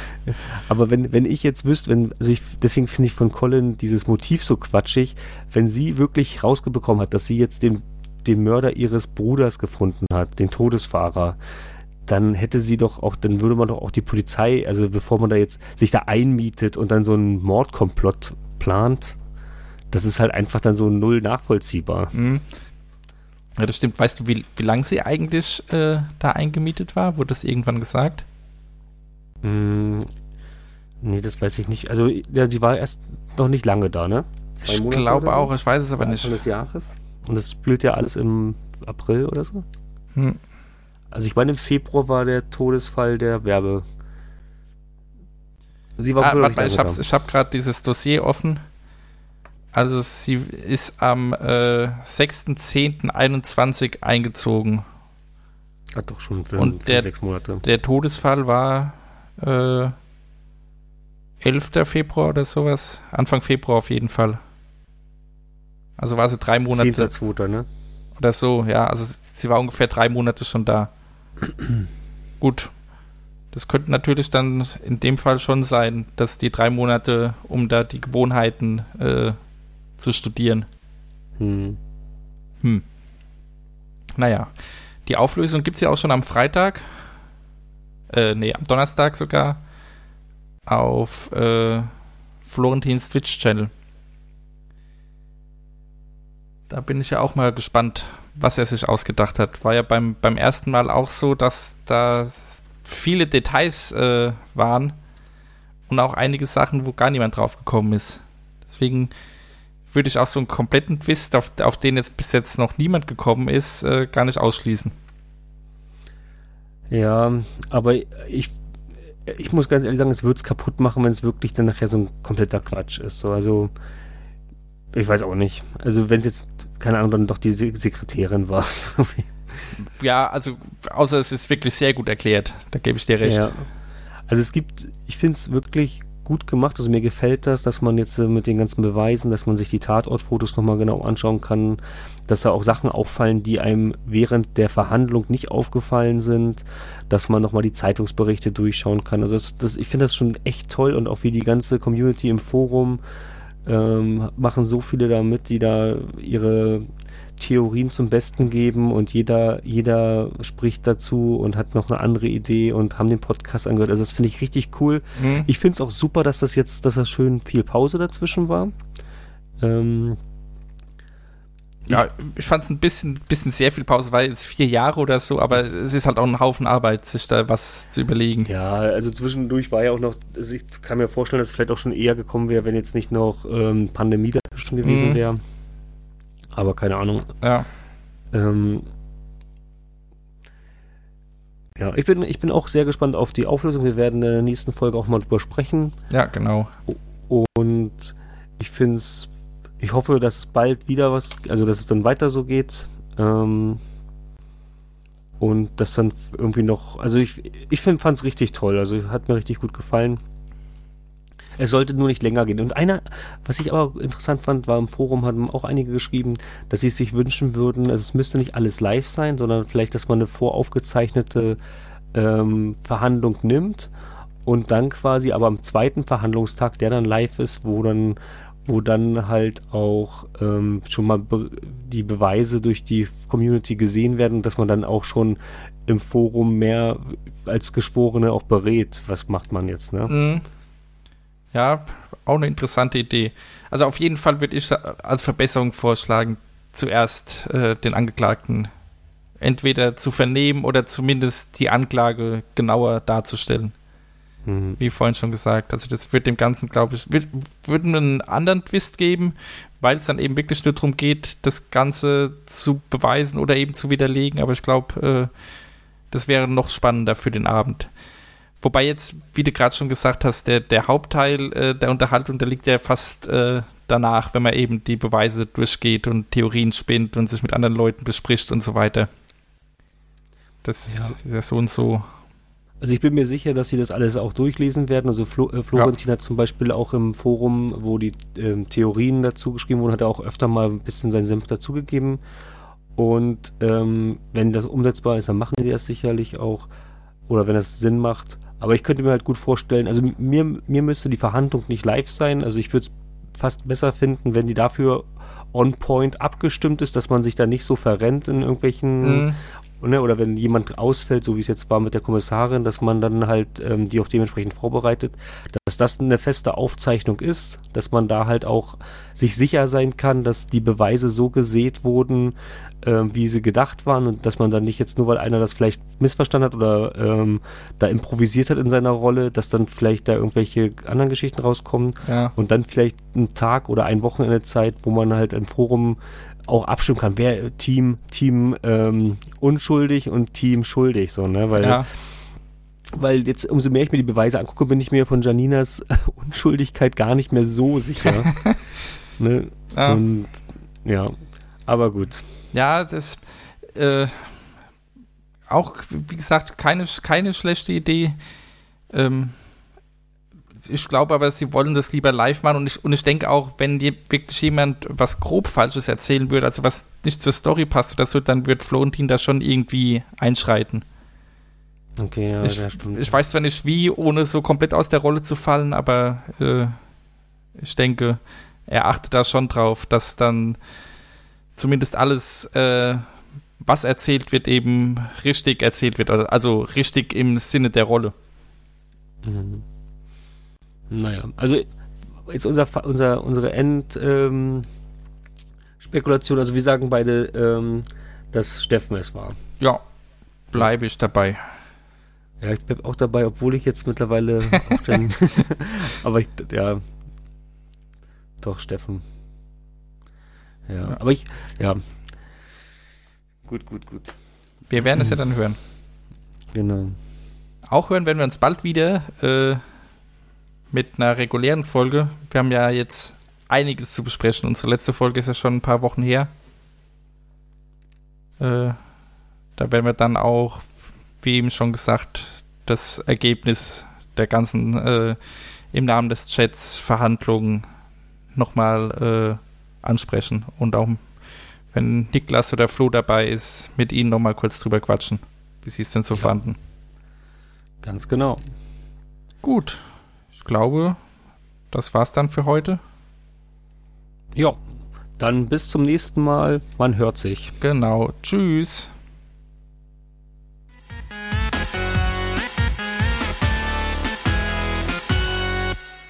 aber wenn, wenn ich jetzt wüsste, wenn, also ich, deswegen finde ich von Colin dieses Motiv so quatschig, wenn sie wirklich rausgebekommen hat, dass sie jetzt den, den Mörder ihres Bruders gefunden hat, den Todesfahrer, dann hätte sie doch auch, dann würde man doch auch die Polizei, also bevor man da jetzt sich da einmietet und dann so einen Mordkomplott plant, das ist halt einfach dann so null nachvollziehbar. Hm. Ja, das stimmt. Weißt du, wie, wie lange sie eigentlich äh, da eingemietet war? Wurde das irgendwann gesagt? Mm, nee, das weiß ich nicht. Also, ja, die war erst noch nicht lange da, ne? Zwei Ich glaube so? auch, ich weiß es aber nicht. Des Jahres. Und das spielt ja alles im April oder so. Hm. Also, ich meine, im Februar war der Todesfall der Werbe. Sie war Ah, warte mal, ich habe hab gerade dieses Dossier offen. Also sie ist am äh, 6.10.21 eingezogen. Hat doch schon für Und der- sechs Monate. Der Todesfall war äh, 11. Februar oder sowas. Anfang Februar auf jeden Fall. Also war sie drei Monate 10.2., ne? oder so, ja. Also sie war ungefähr drei Monate schon da. Gut. Das könnte natürlich dann in dem Fall schon sein, dass die drei Monate, um da die Gewohnheiten äh, zu studieren. Hm. Hm. Naja. Die Auflösung gibt es ja auch schon am Freitag. Äh, nee, am Donnerstag sogar. Auf äh, Florentins Twitch-Channel. Da bin ich ja auch mal gespannt, was er sich ausgedacht hat. War ja beim, beim ersten Mal auch so, dass da viele Details äh, waren und auch einige Sachen, wo gar niemand drauf gekommen ist. Deswegen würde ich auch so einen kompletten Twist, auf, auf den jetzt bis jetzt noch niemand gekommen ist, äh, gar nicht ausschließen. Ja, aber ich, ich muss ganz ehrlich sagen, es würde es kaputt machen, wenn es wirklich dann nachher so ein kompletter Quatsch ist. So, also, ich weiß auch nicht. Also, wenn es jetzt, keine Ahnung, dann doch die Se- Sekretärin war. Ja, also außer es ist wirklich sehr gut erklärt, da gebe ich dir recht. Ja. Also, es gibt, ich finde es wirklich gut gemacht. Also, mir gefällt das, dass man jetzt äh, mit den ganzen Beweisen, dass man sich die Tatortfotos nochmal genau anschauen kann, dass da auch Sachen auffallen, die einem während der Verhandlung nicht aufgefallen sind, dass man nochmal die Zeitungsberichte durchschauen kann. Also das, das, ich finde das schon echt toll und auch wie die ganze Community im Forum ähm, machen so viele da mit, die da ihre Theorien zum Besten geben und jeder, jeder spricht dazu und hat noch eine andere Idee und haben den Podcast angehört. Also das finde ich richtig cool. Hm? Ich finde es auch super, dass das jetzt, dass das schön viel Pause dazwischen war. Ähm, Ja, ich fand es ein bisschen, bisschen sehr viel Pause, weil jetzt vier Jahre oder so, aber es ist halt auch ein Haufen Arbeit, sich da was zu überlegen. Ja, also zwischendurch war ja auch noch, also ich kann mir vorstellen, dass es vielleicht auch schon eher gekommen wäre, wenn jetzt nicht noch ähm, Pandemie dazwischen gewesen Mhm. wäre. Aber keine Ahnung. Ja. Ähm, Ja, ich bin, ich bin auch sehr gespannt auf die Auflösung. Wir werden in der nächsten Folge auch mal drüber sprechen. Ja, genau. Und ich finde es, ich hoffe, dass bald wieder was, also dass es dann weiter so geht. Ähm, und das dann irgendwie noch, also ich, ich fand es richtig toll, also hat mir richtig gut gefallen. Es sollte nur nicht länger gehen. Und einer, was ich aber interessant fand, war im Forum, haben auch einige geschrieben, dass sie sich wünschen würden, also es müsste nicht alles live sein, sondern vielleicht, dass man eine voraufgezeichnete ähm, Verhandlung nimmt und dann quasi aber am zweiten Verhandlungstag, der dann live ist, wo dann wo dann halt auch ähm, schon mal be die Beweise durch die Community gesehen werden dass man dann auch schon im Forum mehr als Geschworene auch berät, was macht man jetzt, ne? Mhm. Ja, auch eine interessante Idee. Also auf jeden Fall würde ich als Verbesserung vorschlagen, zuerst äh, den Angeklagten entweder zu vernehmen oder zumindest die Anklage genauer darzustellen. Mhm. Wie vorhin schon gesagt. Also das wird dem Ganzen, glaube ich, wird, wird einen anderen Twist geben, weil es dann eben wirklich nur darum geht, das Ganze zu beweisen oder eben zu widerlegen. Aber ich glaube, äh, das wäre noch spannender für den Abend. Wobei jetzt, wie du gerade schon gesagt hast, der, der Hauptteil äh, der Unterhaltung, der liegt ja fast äh, danach, wenn man eben die Beweise durchgeht und Theorien spinnt und sich mit anderen Leuten bespricht und so weiter. Das ja. ist ja so und so also ich bin mir sicher, dass sie das alles auch durchlesen werden. Also Flo, äh, Florentin ja. hat zum Beispiel auch im Forum, wo die ähm, Theorien dazu geschrieben wurden, hat er auch öfter mal ein bisschen seinen Senf dazugegeben. Und ähm, wenn das umsetzbar ist, dann machen die das sicherlich auch. Oder wenn das Sinn macht. Aber ich könnte mir halt gut vorstellen, also mir, mir müsste die Verhandlung nicht live sein. Also ich würde es fast besser finden, wenn die dafür on point abgestimmt ist, dass man sich da nicht so verrennt in irgendwelchen mhm oder wenn jemand ausfällt, so wie es jetzt war mit der Kommissarin, dass man dann halt ähm, die auch dementsprechend vorbereitet, dass das eine feste Aufzeichnung ist, dass man da halt auch sich sicher sein kann, dass die Beweise so gesät wurden, äh, wie sie gedacht waren und dass man dann nicht jetzt nur, weil einer das vielleicht missverstanden hat oder ähm, da improvisiert hat in seiner Rolle, dass dann vielleicht da irgendwelche anderen Geschichten rauskommen ja. und dann vielleicht ein Tag oder ein Wochenende Zeit, wo man halt im Forum auch abstimmen kann, wer Team, Team ähm, unschuldig und Team schuldig, so, ne? Weil, ja. weil jetzt, umso mehr ich mir die Beweise angucke, bin ich mir von Janinas Unschuldigkeit gar nicht mehr so sicher. ne? Ja. Und ja, aber gut. Ja, das äh, auch, wie gesagt, keine, keine schlechte Idee. Ähm, ich glaube aber, sie wollen das lieber live machen und ich, und ich denke auch, wenn die, wirklich jemand was grob Falsches erzählen würde, also was nicht zur Story passt oder so, dann wird Florentin da schon irgendwie einschreiten. Okay, ja, ich, ich weiß zwar nicht wie, ohne so komplett aus der Rolle zu fallen, aber äh, ich denke, er achtet da schon drauf, dass dann zumindest alles, äh, was erzählt wird, eben richtig erzählt wird. Also richtig im Sinne der Rolle. Mhm. Naja, also jetzt unser, unser, unsere Endspekulation, ähm, also wir sagen beide, ähm, dass Steffen es war. Ja, bleibe ich dabei. Ja, ich bleibe auch dabei, obwohl ich jetzt mittlerweile auf den, aber ich, ja, doch, Steffen. Ja, ja, aber ich, ja. Gut, gut, gut. Wir werden es ja dann hören. Genau. Auch hören werden wir uns bald wieder. Äh, mit einer regulären Folge. Wir haben ja jetzt einiges zu besprechen. Unsere letzte Folge ist ja schon ein paar Wochen her. Äh, da werden wir dann auch, wie eben schon gesagt, das Ergebnis der ganzen äh, im Namen des Chats Verhandlungen nochmal äh, ansprechen und auch wenn Niklas oder Flo dabei ist, mit ihnen nochmal kurz drüber quatschen, wie sie es denn so ja. fanden. Ganz genau. Gut, glaube, das war's dann für heute. Ja, dann bis zum nächsten Mal. Man hört sich. Genau. Tschüss.